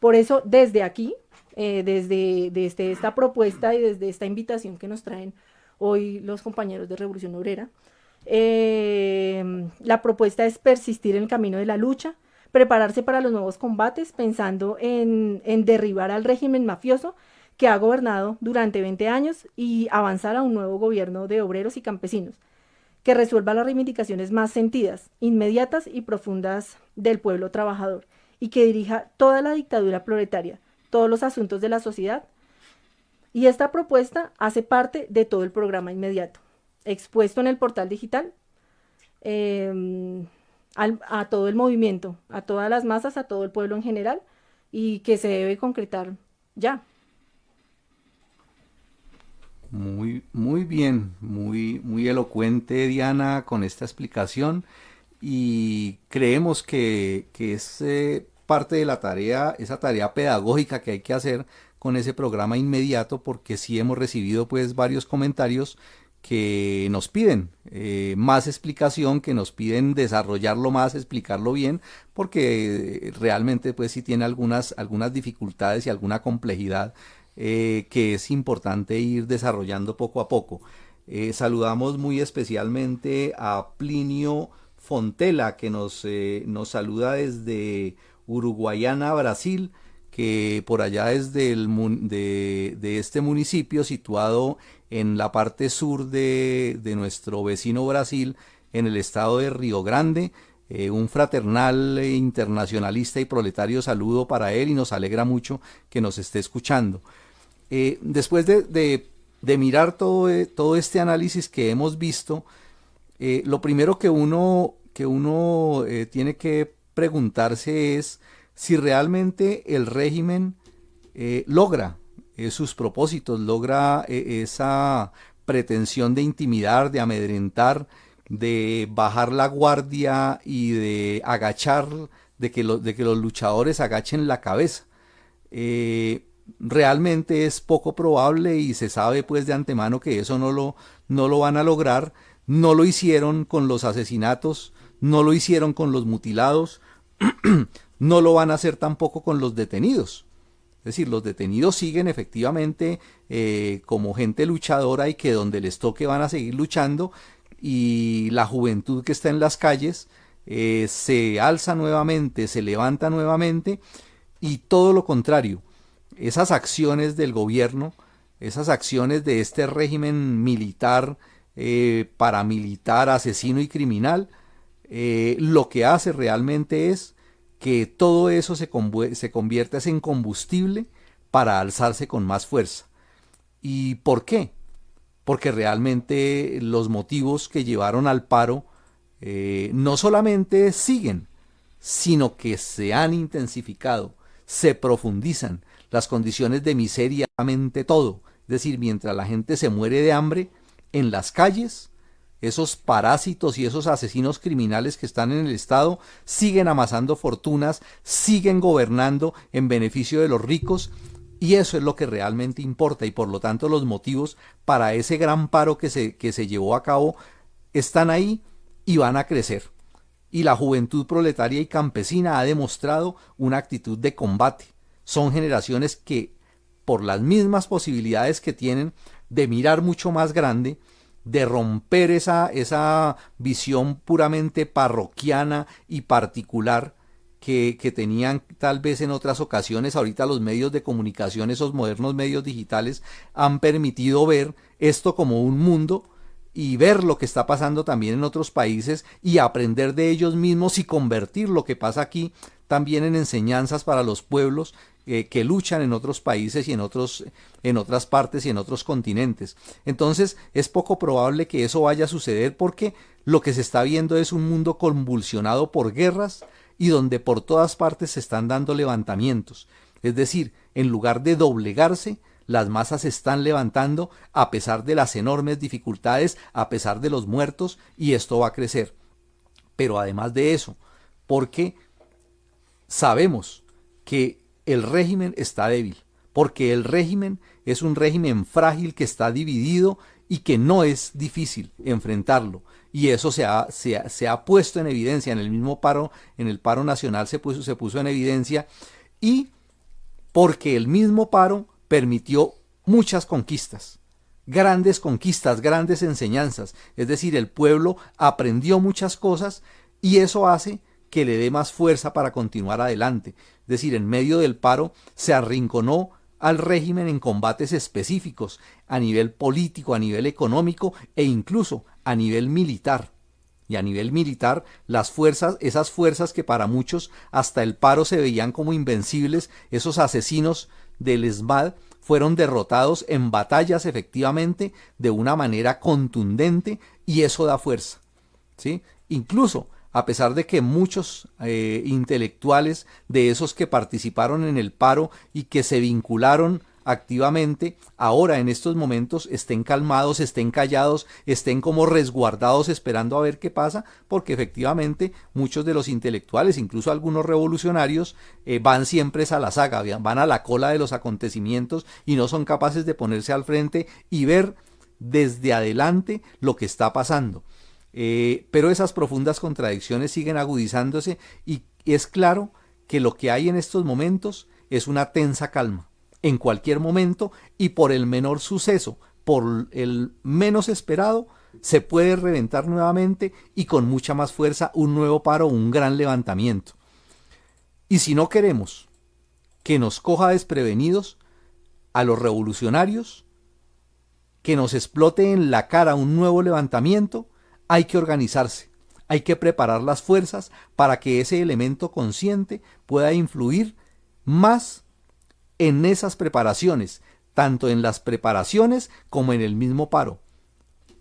Por eso, desde aquí, eh, desde, esta propuesta y desde esta invitación que nos traen hoy los compañeros de Revolución Obrera, la propuesta es persistir en el camino de la lucha, prepararse para los nuevos combates, pensando en, en derribar al régimen mafioso que ha gobernado durante 20 años y avanzar a un nuevo gobierno de obreros y campesinos que resuelva las reivindicaciones más sentidas, inmediatas y profundas del pueblo trabajador y que dirija toda la dictadura proletaria, todos los asuntos de la sociedad. Y esta propuesta hace parte de todo el programa inmediato, expuesto en el portal digital em, a todo el movimiento, a todas las masas, a todo el pueblo en general, y que se debe concretar ya. Muy, muy bien, muy, muy elocuente Diana con esta explicación. Y creemos que, es eh, parte de la tarea, esa tarea pedagógica que hay que hacer con ese programa inmediato porque sí hemos recibido pues varios comentarios que nos piden eh, más explicación, que nos piden desarrollarlo más, explicarlo bien, porque realmente pues sí tiene algunas, algunas dificultades y alguna complejidad eh, que es importante ir desarrollando poco a poco. Eh, saludamos muy especialmente a Plinio Fontela, que nos, eh, nos saluda desde Uruguayana, Brasil, que por allá es del, de, de, este municipio situado en la parte sur de, de, nuestro vecino Brasil, en el estado de Río Grande. un fraternal internacionalista y proletario saludo para él y nos alegra mucho que nos esté escuchando. Eh, después de, mirar todo, eh, todo, este análisis que hemos visto, eh, lo primero que uno, que uno tiene que preguntarse es si realmente el régimen logra sus propósitos, logra esa pretensión de intimidar, de amedrentar, de bajar la guardia y de agachar, de que, de que los luchadores agachen la cabeza realmente es poco probable y se sabe pues de antemano que eso no lo, no lo van a lograr. No lo hicieron con los asesinatos, no lo hicieron con los mutilados, no lo van a hacer tampoco con los detenidos. Es decir, los detenidos siguen efectivamente eh, como gente luchadora y que donde les toque van a seguir luchando y la juventud que está en las calles eh, se alza nuevamente, se levanta nuevamente y todo lo contrario esas acciones del gobierno, esas acciones de este régimen militar, eh, paramilitar, asesino y criminal, eh, lo que hace realmente es que todo eso se, convierta en combustible para alzarse con más fuerza. ¿Y por qué? Porque realmente los motivos que llevaron al paro eh, no solamente siguen, sino que se han intensificado, se profundizan, las condiciones de miseria, todo. Es decir, mientras la gente se muere de hambre en las calles, esos parásitos y esos asesinos criminales que están en el Estado siguen amasando fortunas, siguen gobernando en beneficio de los ricos y eso es lo que realmente importa y por lo tanto los motivos para ese gran paro que se, que se llevó a cabo están ahí y van a crecer. Y la juventud proletaria y campesina ha demostrado una actitud de combate son generaciones que por las mismas posibilidades que tienen de mirar mucho más grande, de romper esa, esa visión puramente parroquiana y particular que, que, tenían tal vez en otras ocasiones. Ahorita los medios de comunicación, esos modernos medios digitales, han permitido ver esto como un mundo y ver lo que está pasando también en otros países y aprender de ellos mismos y convertir lo que pasa aquí también en enseñanzas para los pueblos eh, que luchan en otros países y en, otros, en otras partes y en otros continentes. Entonces es poco probable que eso vaya a suceder porque lo que se está viendo es un mundo convulsionado por guerras y donde por todas partes se están dando levantamientos. Es decir, en lugar de doblegarse, las masas se están levantando a pesar de las enormes dificultades, a pesar de los muertos, y esto va a crecer. Pero además de eso, porque sabemos que el régimen está débil, porque el régimen es un régimen frágil que está dividido y que no es difícil enfrentarlo. Y eso se ha, se ha, puesto en evidencia en el mismo paro, en el paro nacional se puso, se puso en evidencia y porque el mismo paro permitió muchas conquistas, grandes conquistas, grandes enseñanzas. Es decir, el pueblo aprendió muchas cosas y eso hace que le dé más fuerza para continuar adelante. Es decir, en medio del paro se arrinconó al régimen en combates específicos a nivel político, a nivel económico e incluso a nivel militar. Y a nivel militar, las fuerzas, esas fuerzas que para muchos hasta el paro se veían como invencibles, esos asesinos del ESMAD, fueron derrotados en batallas efectivamente de una manera contundente y eso da fuerza. ¿sí? Incluso a pesar de que muchos eh, intelectuales de esos que participaron en el paro y que se vincularon activamente, ahora en estos momentos estén calmados, estén callados, estén como resguardados esperando a ver qué pasa, porque efectivamente muchos de los intelectuales, incluso algunos revolucionarios, eh, van siempre a la saga, van a la cola de los acontecimientos y no son capaces de ponerse al frente y ver desde adelante lo que está pasando. Eh, pero esas profundas contradicciones siguen agudizándose y es claro que lo que hay en estos momentos es una tensa calma. En cualquier momento y por el menor suceso, por el menos esperado, se puede reventar nuevamente y con mucha más fuerza un nuevo paro, un gran levantamiento. Y si no queremos que nos coja desprevenidos a los revolucionarios, que nos explote en la cara un nuevo levantamiento, hay que organizarse, hay que preparar las fuerzas para que ese elemento consciente pueda influir más en esas preparaciones, tanto en las preparaciones como en el mismo paro.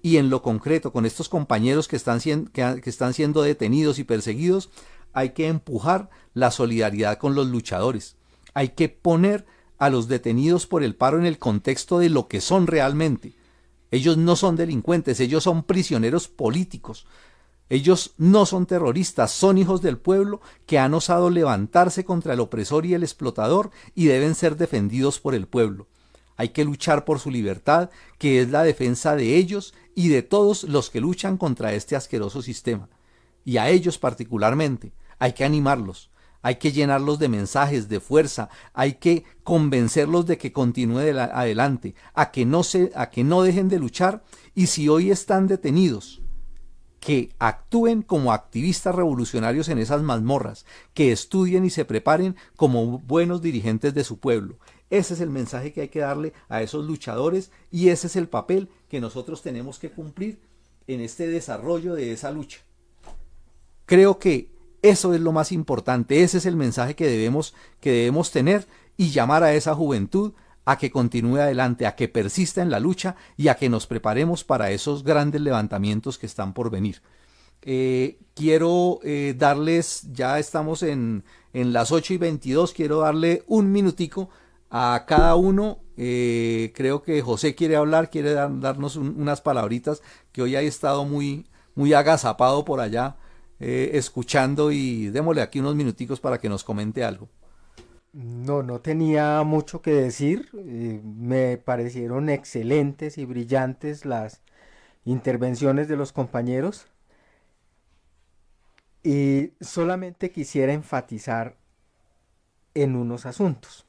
Y en lo concreto, con estos compañeros que están, que están siendo detenidos y perseguidos, hay que empujar la solidaridad con los luchadores. Hay que poner a los detenidos por el paro en el contexto de lo que son realmente ellos no son delincuentes, ellos son prisioneros políticos. Ellos no son terroristas, son hijos del pueblo que han osado levantarse contra el opresor y el explotador y deben ser defendidos por el pueblo. Hay que luchar por su libertad, que es la defensa de ellos y de todos los que luchan contra este asqueroso sistema. Y a ellos particularmente hay que animarlos, hay que llenarlos de mensajes, de fuerza, hay que convencerlos de que continúe adelante, a que, no se, a que no dejen de luchar y si hoy están detenidos, que actúen como activistas revolucionarios en esas mazmorras, que estudien y se preparen como buenos dirigentes de su pueblo. Ese es el mensaje que hay que darle a esos luchadores y ese es el papel que nosotros tenemos que cumplir en este desarrollo de esa lucha. Creo que eso es lo más importante, ese es el mensaje que debemos, que debemos tener y llamar a esa juventud a que continúe adelante, a que persista en la lucha y a que nos preparemos para esos grandes levantamientos que están por venir. Eh, quiero eh, darles, ya estamos en, en, las 8 y 22, quiero darle un minutico a cada uno. Eh, creo que José quiere hablar, quiere darnos unas palabritas, que hoy ha estado muy, muy agazapado por allá eh, escuchando y démosle aquí unos minuticos para que nos comente algo. No, no tenía mucho que decir. Eh, me parecieron excelentes y brillantes las intervenciones de los compañeros. Y solamente quisiera enfatizar en unos asuntos.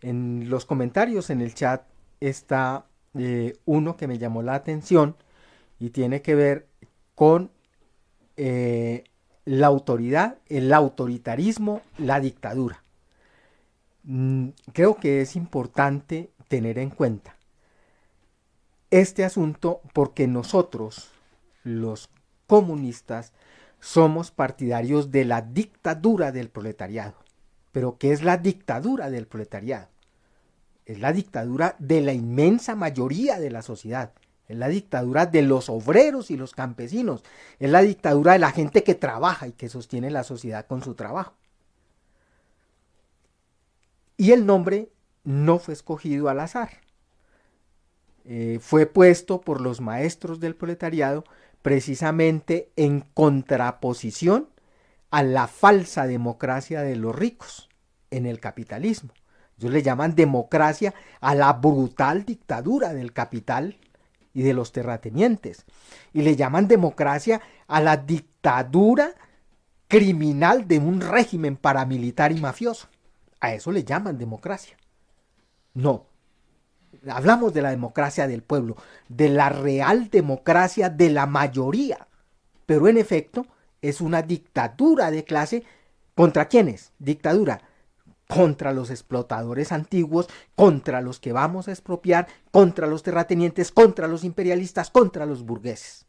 En los comentarios en el chat está eh, uno que me llamó la atención y tiene que ver con eh, la autoridad, el autoritarismo, la dictadura. Mm, creo que es importante tener en cuenta este asunto porque nosotros, los comunistas, somos partidarios de la dictadura del proletariado. Pero ¿qué es la dictadura del proletariado? Es la dictadura de la inmensa mayoría de la sociedad. Es la dictadura de los obreros y los campesinos. Es la dictadura de la gente que trabaja y que sostiene la sociedad con su trabajo. Y el nombre no fue escogido al azar. Eh, fue puesto por los maestros del proletariado precisamente en contraposición a la falsa democracia de los ricos en el capitalismo. Ellos le llaman democracia a la brutal dictadura del capital y de los terratenientes. Y le llaman democracia a la dictadura criminal de un régimen paramilitar y mafioso. A eso le llaman democracia. No. Hablamos de la democracia del pueblo, de la real democracia de la mayoría. Pero en efecto es una dictadura de clase. ¿Contra quiénes? Dictadura contra los explotadores antiguos, contra los que vamos a expropiar, contra los terratenientes, contra los imperialistas, contra los burgueses.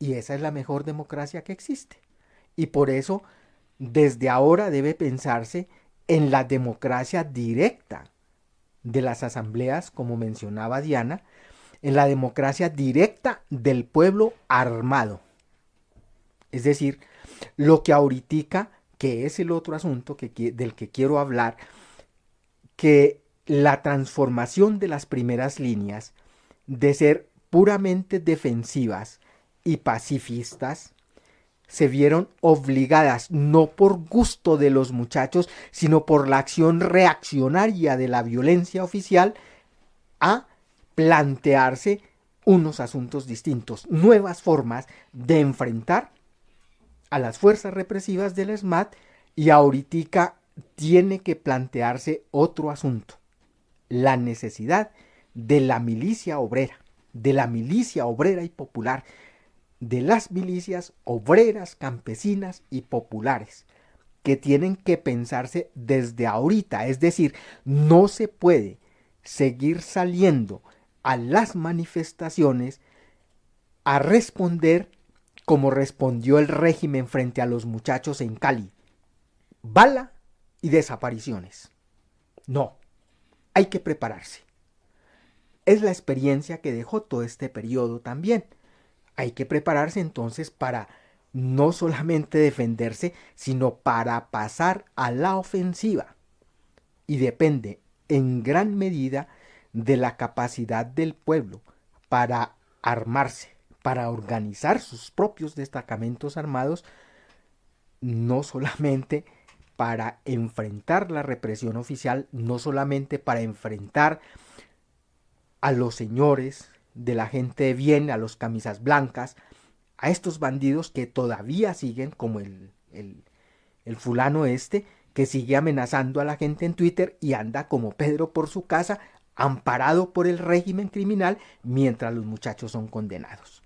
Y esa es la mejor democracia que existe. Y por eso, desde ahora debe pensarse en la democracia directa de las asambleas, como mencionaba Diana, en la democracia directa del pueblo armado. Es decir, lo que ahorita que es el otro asunto del que quiero hablar, que la transformación de las primeras líneas de ser puramente defensivas y pacifistas se vieron obligadas, no por gusto de los muchachos, sino por la acción reaccionaria de la violencia oficial, a plantearse unos asuntos distintos, nuevas formas de enfrentar a las fuerzas represivas del SMAT y ahorita tiene que plantearse otro asunto, la necesidad de la milicia obrera, de la milicia obrera y popular, de las milicias obreras, campesinas y populares, que tienen que pensarse desde ahorita, es decir, no se puede seguir saliendo a las manifestaciones a responder como respondió el régimen frente a los muchachos en Cali. Bala y desapariciones. No, hay que prepararse. Es la experiencia que dejó todo este periodo también. Hay que prepararse entonces para no solamente defenderse, sino para pasar a la ofensiva. Y depende en gran medida de la capacidad del pueblo para armarse para organizar sus propios destacamentos armados, no solamente para enfrentar la represión oficial, no solamente para enfrentar a los señores de la gente de bien, a los camisas blancas, a estos bandidos que todavía siguen, como el, el, el fulano este, que sigue amenazando a la gente en Twitter y anda como Pedro por su casa, amparado por el régimen criminal, mientras los muchachos son condenados.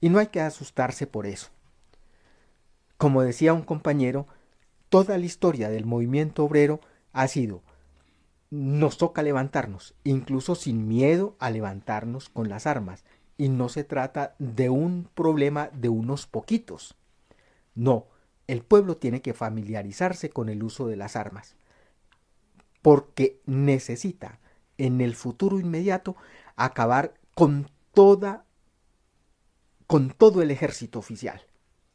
Y no hay que asustarse por eso. Como decía un compañero, toda la historia del movimiento obrero ha sido nos toca levantarnos, incluso sin miedo a levantarnos con las armas. Y no se trata de un problema de unos poquitos. No, el pueblo tiene que familiarizarse con el uso de las armas. Porque necesita en el futuro inmediato acabar con toda con todo el ejército oficial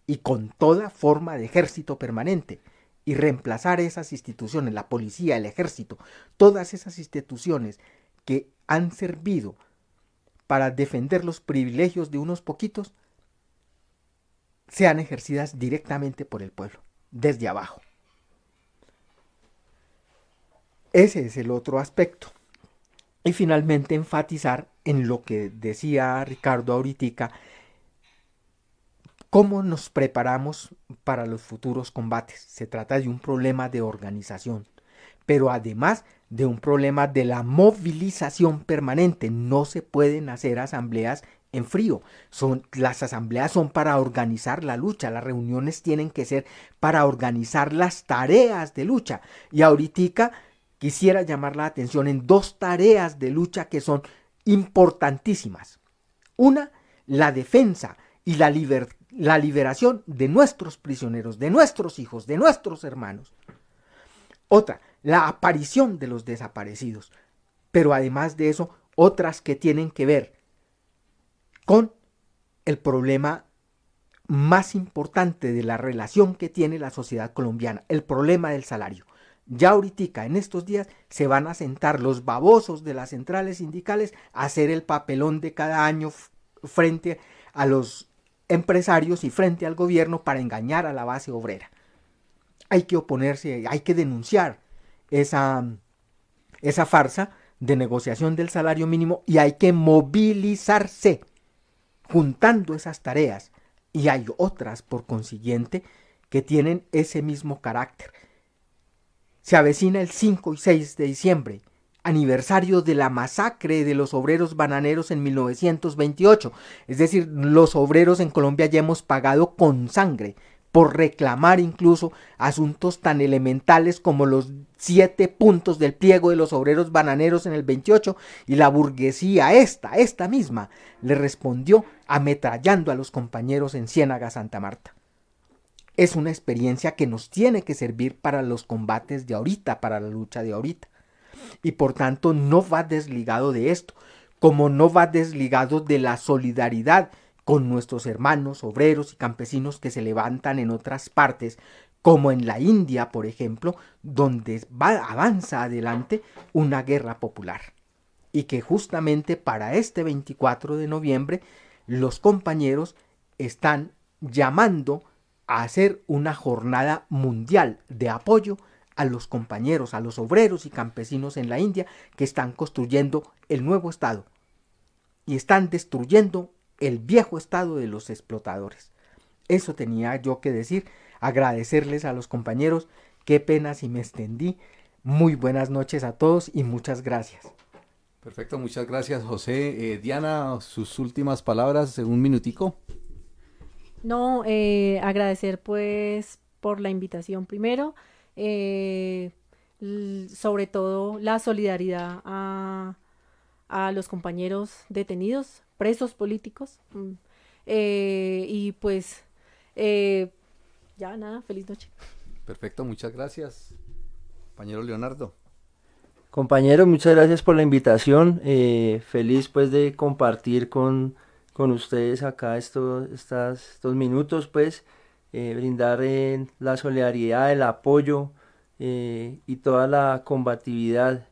y con toda forma de ejército permanente y reemplazar esas instituciones, la policía, el ejército, todas esas instituciones que han servido para defender los privilegios de unos poquitos, sean ejercidas directamente por el pueblo, desde abajo. Ese es el otro aspecto. Y finalmente enfatizar en lo que decía Ricardo ahorita ¿Cómo nos preparamos para los futuros combates? Se trata de un problema de organización, pero además de un problema de la movilización permanente. No se pueden hacer asambleas en frío. Son, las asambleas son para organizar la lucha, las reuniones tienen que ser para organizar las tareas de lucha. Y ahorita quisiera llamar la atención en dos tareas de lucha que son importantísimas. Una, la defensa y la libertad la liberación de nuestros prisioneros, de nuestros hijos, de nuestros hermanos. Otra, la aparición de los desaparecidos. Pero además de eso, otras que tienen que ver con el problema más importante de la relación que tiene la sociedad colombiana, el problema del salario. Ya ahorita, en estos días, se van a sentar los babosos de las centrales sindicales a hacer el papelón de cada año frente a los empresarios y frente al gobierno para engañar a la base obrera. Hay que oponerse, hay que denunciar esa, esa farsa de negociación del salario mínimo y hay que movilizarse juntando esas tareas. Y hay otras, por consiguiente, que tienen ese mismo carácter. Se avecina el 5 y 6 de diciembre, aniversario de la masacre de los obreros bananeros en 1928. Es decir, los obreros en Colombia ya hemos pagado con sangre por reclamar incluso asuntos tan elementales como los siete puntos del pliego de los obreros bananeros en el 28 y la burguesía esta, esta misma, le respondió ametrallando a los compañeros en Ciénaga Santa Marta. Es una experiencia que nos tiene que servir para los combates de ahorita, para la lucha de ahorita. Y por tanto no va desligado de esto, como no va desligado de la solidaridad con nuestros hermanos obreros y campesinos que se levantan en otras partes, como en la India, por ejemplo, donde va, avanza adelante una guerra popular. Y que justamente para este 24 de noviembre los compañeros están llamando a hacer una jornada mundial de apoyo a los compañeros, a los obreros y campesinos en la India que están construyendo el nuevo Estado y están destruyendo el viejo estado de los explotadores. Eso tenía yo que decir, agradecerles a los compañeros, qué pena si me extendí. Muy buenas noches a todos y muchas gracias. Perfecto, muchas gracias José. Eh, Diana, sus últimas palabras en un minutico. No, eh, agradecer pues por la invitación primero, eh, sobre todo la solidaridad a, a los compañeros detenidos, presos políticos. Mm, eh, y pues, eh, ya nada, feliz noche. Perfecto, muchas gracias. Compañero Leonardo. Compañero, muchas gracias por la invitación. Eh, feliz pues de compartir con, con ustedes acá estos, estas, estos minutos, pues, brindar la solidaridad, el apoyo y toda la combatividad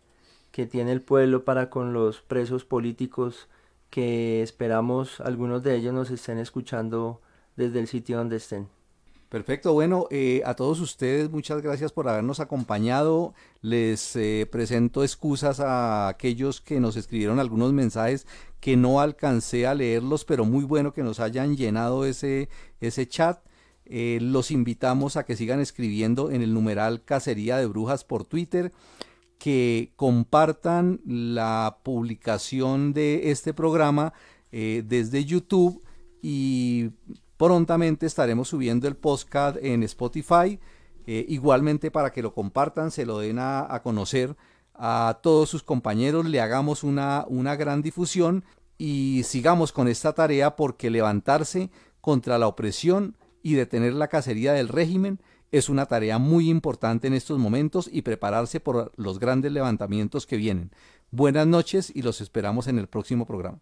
que tiene el pueblo para con los presos políticos que esperamos algunos de ellos nos estén escuchando desde el sitio donde estén. Perfecto, bueno, eh, a todos ustedes muchas gracias por habernos acompañado. Les eh, presento excusas a aquellos que nos escribieron algunos mensajes que no alcancé a leerlos, pero muy bueno que nos hayan llenado ese, ese chat. Eh, los invitamos a que sigan escribiendo en el numeral Cacería de Brujas por Twitter que compartan la publicación de este programa eh, desde YouTube y prontamente estaremos subiendo el podcast en Spotify. Eh, igualmente para que lo compartan, se lo den a, conocer a todos sus compañeros, le hagamos una, una gran difusión y sigamos con esta tarea porque levantarse contra la opresión y detener la cacería del régimen es una tarea muy importante en estos momentos y prepararse por los grandes levantamientos que vienen. Buenas noches y los esperamos en el próximo programa.